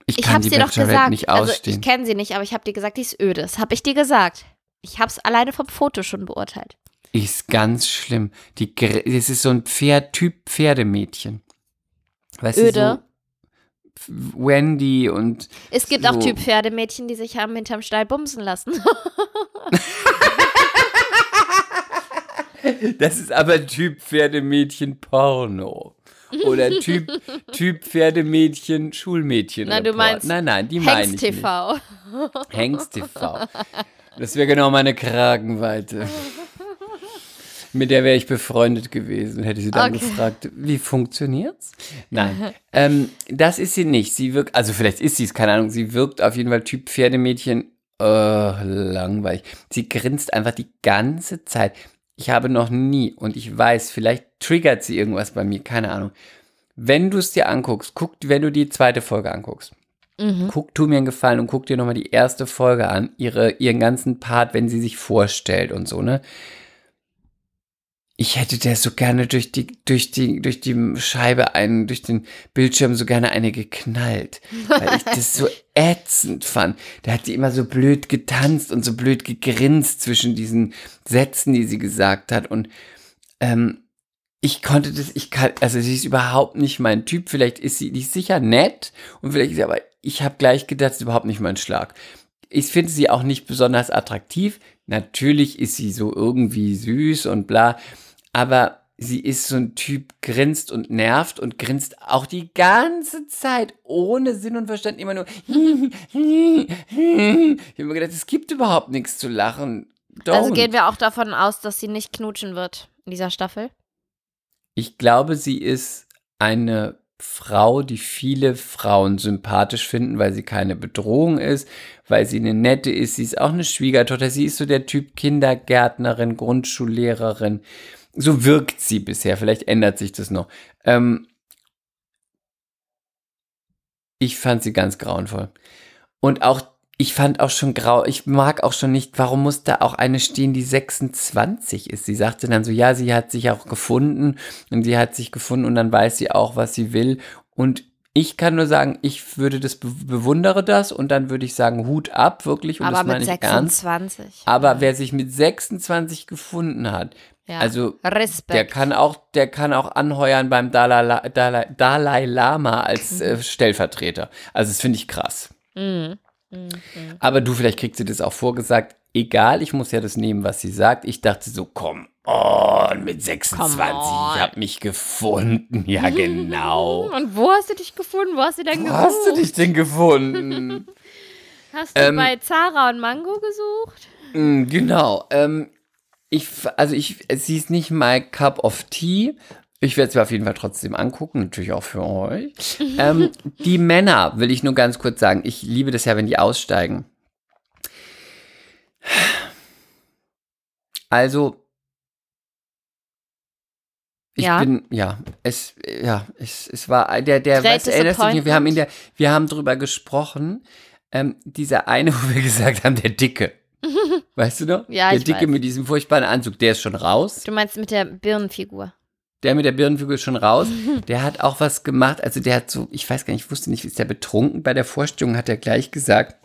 Ich Ich die dir doch gesagt. nicht also ausstehen. ich kenne sie nicht, aber ich habe dir gesagt, die ist öde. Das habe ich dir gesagt. Ich habe es alleine vom Foto schon beurteilt. Ist ganz schlimm. Die, das ist so ein Pferd, Typ Pferdemädchen. Weißt Öde. du, so Wendy und Es gibt So. auch Typ Pferdemmädchen, die sich haben hinterm Stall bumsen lassen. das ist aber Typ Pferdemädchen Porno. Oder Typ, typ Pferdemädchen Schulmädchen. Na, du meinst Nein, nein, die meine ich nicht. TV. Hengst TV. Das wäre genau meine Kragenweite. Mit der wäre ich befreundet gewesen und hätte sie dann Okay. gefragt, wie funktioniert's? Nein, ähm, das ist sie nicht. Sie wirkt, also vielleicht ist sie es, keine Ahnung. Sie wirkt auf jeden Fall Typ Pferdemädchen. Äh, langweilig. Sie grinst einfach die ganze Zeit. Ich habe noch nie und ich weiß, vielleicht triggert sie irgendwas bei mir, keine Ahnung. Wenn du es dir anguckst, guck, wenn du die zweite Folge anguckst, Mhm. guck, tu mir einen Gefallen und guck dir nochmal die erste Folge an, ihre, ihren ganzen Part, wenn sie sich vorstellt und so, ne? Ich hätte der so gerne durch die, durch die, durch die Scheibe einen, durch den Bildschirm so gerne eine geknallt. Weil ich das so ätzend fand. Da hat sie immer so blöd getanzt und so blöd gegrinst zwischen diesen Sätzen, die sie gesagt hat. Und ähm, ich konnte das, ich kann, also sie ist überhaupt nicht mein Typ. Vielleicht ist sie, ist sicher nett und vielleicht ist sie, aber ich habe gleich gedacht, das ist überhaupt nicht mein Schlag. Ich finde sie auch nicht besonders attraktiv. Natürlich ist sie so irgendwie süß und bla, aber sie ist so ein Typ, grinst und nervt und grinst auch die ganze Zeit ohne Sinn und Verstand immer nur. Ich habe mir gedacht, es gibt überhaupt nichts zu lachen. Also Don't. gehen wir auch davon aus, dass sie nicht knutschen wird in dieser Staffel. Ich glaube, sie ist eine Frau, die viele Frauen sympathisch finden, weil sie keine Bedrohung ist, weil sie eine nette ist. Sie ist auch eine Schwiegertochter. Sie ist so der Typ Kindergärtnerin, Grundschullehrerin. So wirkt sie bisher. Vielleicht ändert sich das noch. Ähm ich fand sie ganz grauenvoll. Und auch, ich fand auch schon grau, ich mag auch schon nicht, warum muss da auch eine stehen, die 26 ist? Sie sagte dann so, ja, sie hat sich auch gefunden und sie hat sich gefunden und dann weiß sie auch, was sie will. Und ich kann nur sagen, ich würde das be bewundere das und dann würde ich sagen, Hut ab, wirklich. Und aber das mit meine ich ernst. 26. Aber wer sich mit 26 gefunden hat, ja. also Respekt. der kann auch, der kann auch anheuern beim Dalai, La- Dalai, Dalai Lama als äh, Stellvertreter. Also das finde ich krass. Mhm. Mhm. Aber du, vielleicht kriegt sie das auch vorgesagt. Egal, ich muss ja das nehmen, was sie sagt. Ich dachte so, komm on, mit 26, Come on. ich hab mich gefunden. Ja, genau. Und wo hast du dich gefunden? Wo hast du denn Wo gesucht? hast du dich denn gefunden? Hast du Ähm, bei Zara und Mango gesucht? Mm, genau. Ähm, ich, also ich, sie ist nicht my cup of tea. Ich werde es mir auf jeden Fall trotzdem angucken, natürlich auch für euch. ähm, die Männer, will ich nur ganz kurz sagen. Ich liebe das ja, wenn die aussteigen. Also, ich Ja. bin, ja, es, ja, es, es war der, der, was erinnerst du dich? Wir haben in der, wir haben drüber gesprochen. ähm, dieser eine, wo wir gesagt haben, der Dicke. Weißt du noch? Ja, Der ich Dicke weiß. mit diesem furchtbaren Anzug, der ist schon raus. Du meinst mit der Birnenfigur. Der mit der Birnenfigur ist schon raus. Der hat auch was gemacht. Also der hat so, ich weiß gar nicht, ich wusste nicht, ist der betrunken? Bei der Vorstellung hat er gleich gesagt,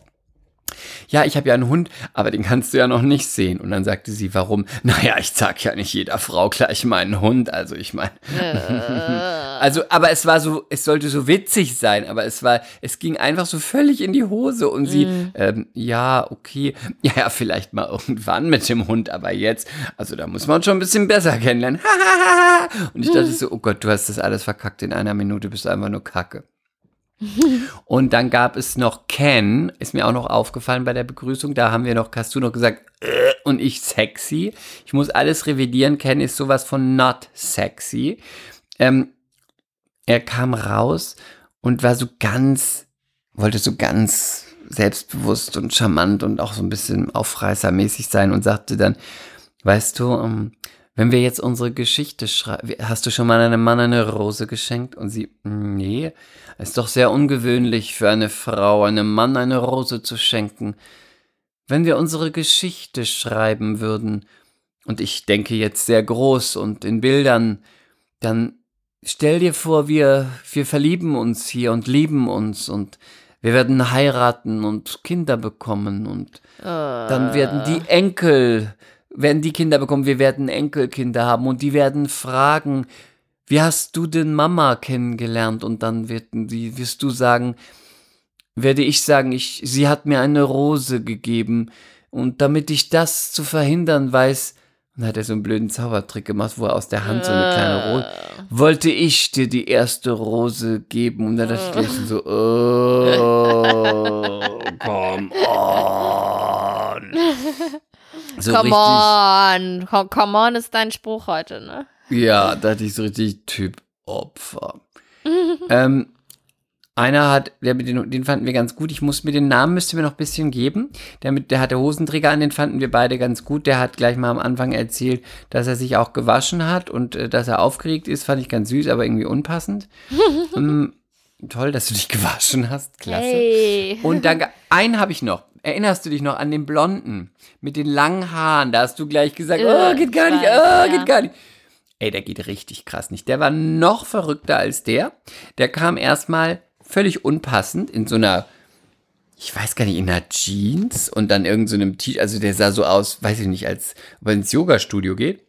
ja, ich habe ja einen Hund, aber den kannst du ja noch nicht sehen. Und dann sagte sie, warum? Naja, ich sag ja nicht jeder Frau gleich meinen Hund. Also ich meine, also, aber es war so, es sollte so witzig sein, aber es war, es ging einfach so völlig in die Hose. Und sie, ähm, ja, okay, ja, ja, vielleicht mal irgendwann mit dem Hund, aber jetzt, also da muss man schon ein bisschen besser kennenlernen. Und ich dachte so, oh Gott, du hast das alles verkackt in einer Minute, bist du einfach nur Kacke. Und dann gab es noch Ken, ist mir auch noch aufgefallen bei der Begrüßung. Da haben wir noch, hast du noch gesagt, äh, und ich sexy. Ich muss alles revidieren. Ken ist sowas von not sexy. Ähm, er kam raus und war so ganz, wollte so ganz selbstbewusst und charmant und auch so ein bisschen aufreißermäßig sein und sagte dann, weißt du, ähm, wenn wir jetzt unsere Geschichte schreiben, hast du schon mal einem Mann eine Rose geschenkt? Und sie, nee, ist doch sehr ungewöhnlich für eine Frau, einem Mann eine Rose zu schenken. Wenn wir unsere Geschichte schreiben würden, und ich denke jetzt sehr groß und in Bildern, dann stell dir vor, wir, wir verlieben uns hier und lieben uns und wir werden heiraten und Kinder bekommen und dann werden die Enkel, werden die Kinder bekommen, wir werden Enkelkinder haben und die werden fragen, wie hast du denn Mama kennengelernt? Und dann wird, die, wirst du sagen, werde ich sagen, ich, sie hat mir eine Rose gegeben. Und damit ich das zu verhindern weiß, dann hat er so einen blöden Zaubertrick gemacht, wo er aus der Hand so eine kleine Rose, wollte ich dir die erste Rose geben. Und dann dachte ich gleich so, oh, come on. So come on. Co- Come on ist dein Spruch heute, ne? Ja, da hatte ich so richtig Typ Opfer. ähm, einer hat, der den, den fanden wir ganz gut. Ich muss mir den Namen müsste mir noch ein bisschen geben. Der mit, der hatte Hosenträger an, den fanden wir beide ganz gut. Der hat gleich mal am Anfang erzählt, dass er sich auch gewaschen hat und äh, dass er aufgeregt ist. Fand ich ganz süß, aber irgendwie unpassend. ähm, toll, dass du dich gewaschen hast. Klasse. Hey. Und dann, einen habe ich noch. Erinnerst du dich noch an den Blonden mit den langen Haaren? Da hast du gleich gesagt, oh, geht gar ich nicht, oh, geht gar nicht. Ey, der geht richtig krass nicht. Der war noch verrückter als der. Der kam erstmal völlig unpassend in so einer, ich weiß gar nicht, in einer Jeans und dann irgend so einem T-Shirt. Also der sah so aus, weiß ich nicht, als ob er ins Yoga-Studio geht.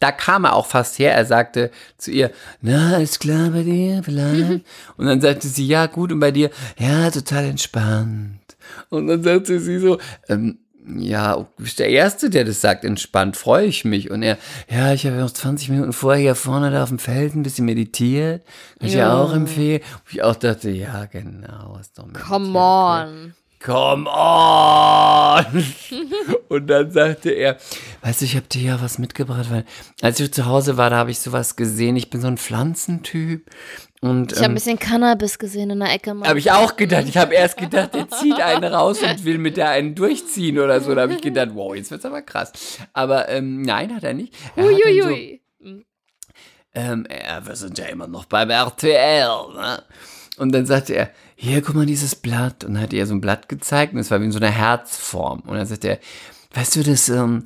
Da kam er auch fast her. Er sagte zu ihr, na, ist klar bei dir vielleicht? Und dann sagte sie, ja, gut, und bei dir? Ja, total entspannt. Und dann sagte sie so, ähm, ja, du bist der Erste, der das sagt, entspannt, freue ich mich. Und er, ja, ich habe noch 20 Minuten vorher hier vorne da auf dem Feld ein bisschen meditiert. Kann ich ja auch empfehlen. Und ich auch dachte, ja, genau, hast doch meditiert. Come on. Come on! Und dann sagte er, weißt du, ich habe dir ja was mitgebracht, weil als ich zu Hause war, da habe ich sowas gesehen. Ich bin so ein Pflanzentyp. Und Ich habe ein ähm, bisschen Cannabis gesehen in der Ecke. Habe ich auch gedacht. Ich habe erst gedacht, er zieht einen raus und will mit der einen durchziehen oder so. Da habe ich gedacht, wow, jetzt wird's aber krass. Aber ähm, nein, hat er nicht. Er so, Uiuiui. ähm, ja, wir sind ja immer noch beim RTL. Ne? Und dann sagte er, hier, guck mal, dieses Blatt. Und dann hat er so ein Blatt gezeigt und es war wie in so einer Herzform. Und dann sagte er, weißt du, das ähm,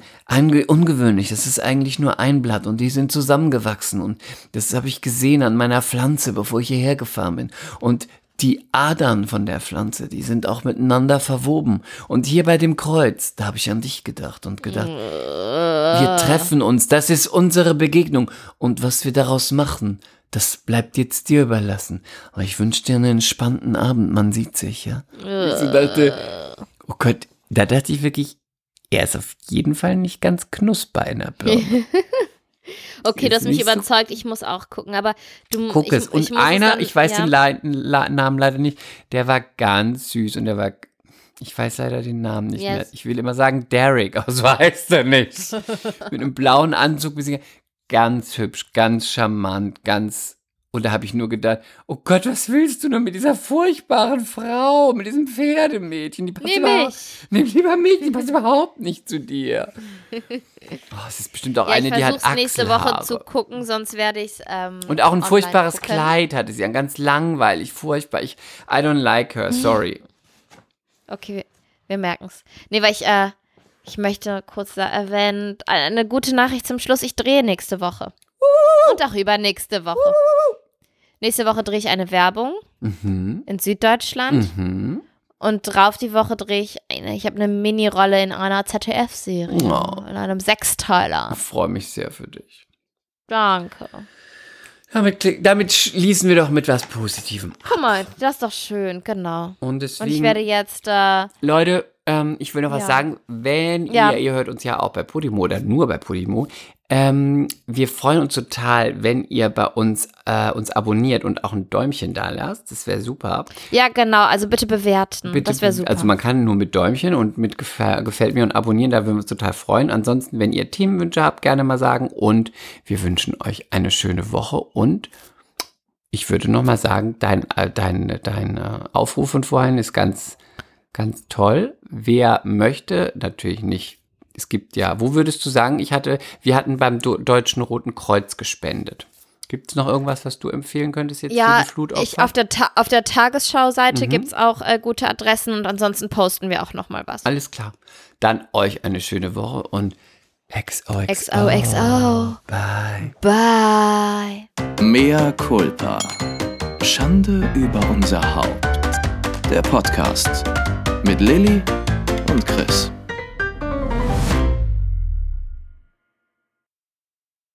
ungewöhnlich. Das ist eigentlich nur ein Blatt und die sind zusammengewachsen. Und das habe ich gesehen an meiner Pflanze, bevor ich hierher gefahren bin. Und die Adern von der Pflanze, die sind auch miteinander verwoben. Und hier bei dem Kreuz, da habe ich an dich gedacht und gedacht, wir treffen uns, das ist unsere Begegnung. Und was wir daraus machen, das bleibt jetzt dir überlassen. Aber ich wünsche dir einen entspannten Abend, man sieht sich, ja? Ich so dachte, oh Gott, da dachte ich wirklich, er ist auf jeden Fall nicht ganz knusper in der Birne. Okay, du hast mich so- überzeugt, ich muss auch gucken, aber du Guck ich, es. Und ich einer, dann- ich weiß ja. den Le La Namen leider nicht, der war ganz süß und der war, ich weiß leider den Namen nicht Yes. mehr. Ich will immer sagen Derek, aber so heißt er nicht. Mit einem blauen Anzug, ganz hübsch, ganz charmant, ganz. Und da habe ich nur gedacht, oh Gott, was willst du nur mit dieser furchtbaren Frau, mit diesem Pferdemädchen? Die passt Nimm mich. Nimm lieber mich, die passt überhaupt nicht zu dir. Oh, es ist bestimmt auch Ja, eine, die hat versuch's nächste Woche Achselhaare. zu gucken, sonst werde ich es ähm, Und auch ein furchtbares gucken. Kleid hatte sie, ein ganz langweilig, furchtbar. Ich, I don't like her, sorry. Okay, wir, merken es. Nee, weil ich, äh, ich möchte kurz da erwähnen, eine gute Nachricht zum Schluss. Ich drehe nächste Woche. Und auch übernächste Woche. Nächste Woche drehe ich eine Werbung Mhm. in Süddeutschland. Mhm. Und drauf die Woche drehe ich eine, ich habe eine Mini-Rolle in einer ZDF-Serie. Oh. In einem Sechsteiler. Ich freue mich sehr für dich. Danke. Damit, damit schließen wir doch mit was Positivem. Guck mal, das ist doch schön, genau. Und deswegen, Und ich werde jetzt, äh, Leute, ähm, ich will noch was Ja. sagen. Wenn Ja. ihr, ihr hört uns ja auch bei Podimo oder nur bei Podimo, ähm, wir freuen uns total, wenn ihr bei uns äh, uns abonniert und auch ein Däumchen da lasst. Das wäre super. ja genau, also bitte bewerten. Bitte, das wäre super. Also man kann nur mit Däumchen und mit gefällt mir und abonnieren, da würden wir uns total freuen. Ansonsten, wenn ihr Themenwünsche habt, gerne mal sagen. Und wir wünschen euch eine schöne Woche. Und ich würde noch mal sagen, dein, äh, dein, dein äh, Aufruf von vorhin ist ganz, ganz toll. Wer möchte, natürlich nicht. Es gibt ja, wo würdest du sagen, ich hatte, wir hatten beim Do Deutschen Roten Kreuz gespendet. Gibt es noch irgendwas, was du empfehlen könntest jetzt für ja, die Flutopfer? ich, auf der, Ta auf der Tagesschau-Seite Mhm. gibt es auch äh, gute Adressen und ansonsten posten wir auch nochmal was. Alles klar. Dann euch eine schöne Woche und XOXO. XOXO. Bye. Bye. Mea culpa. Schande über unser Haupt. Der Podcast mit Lilly und Chris.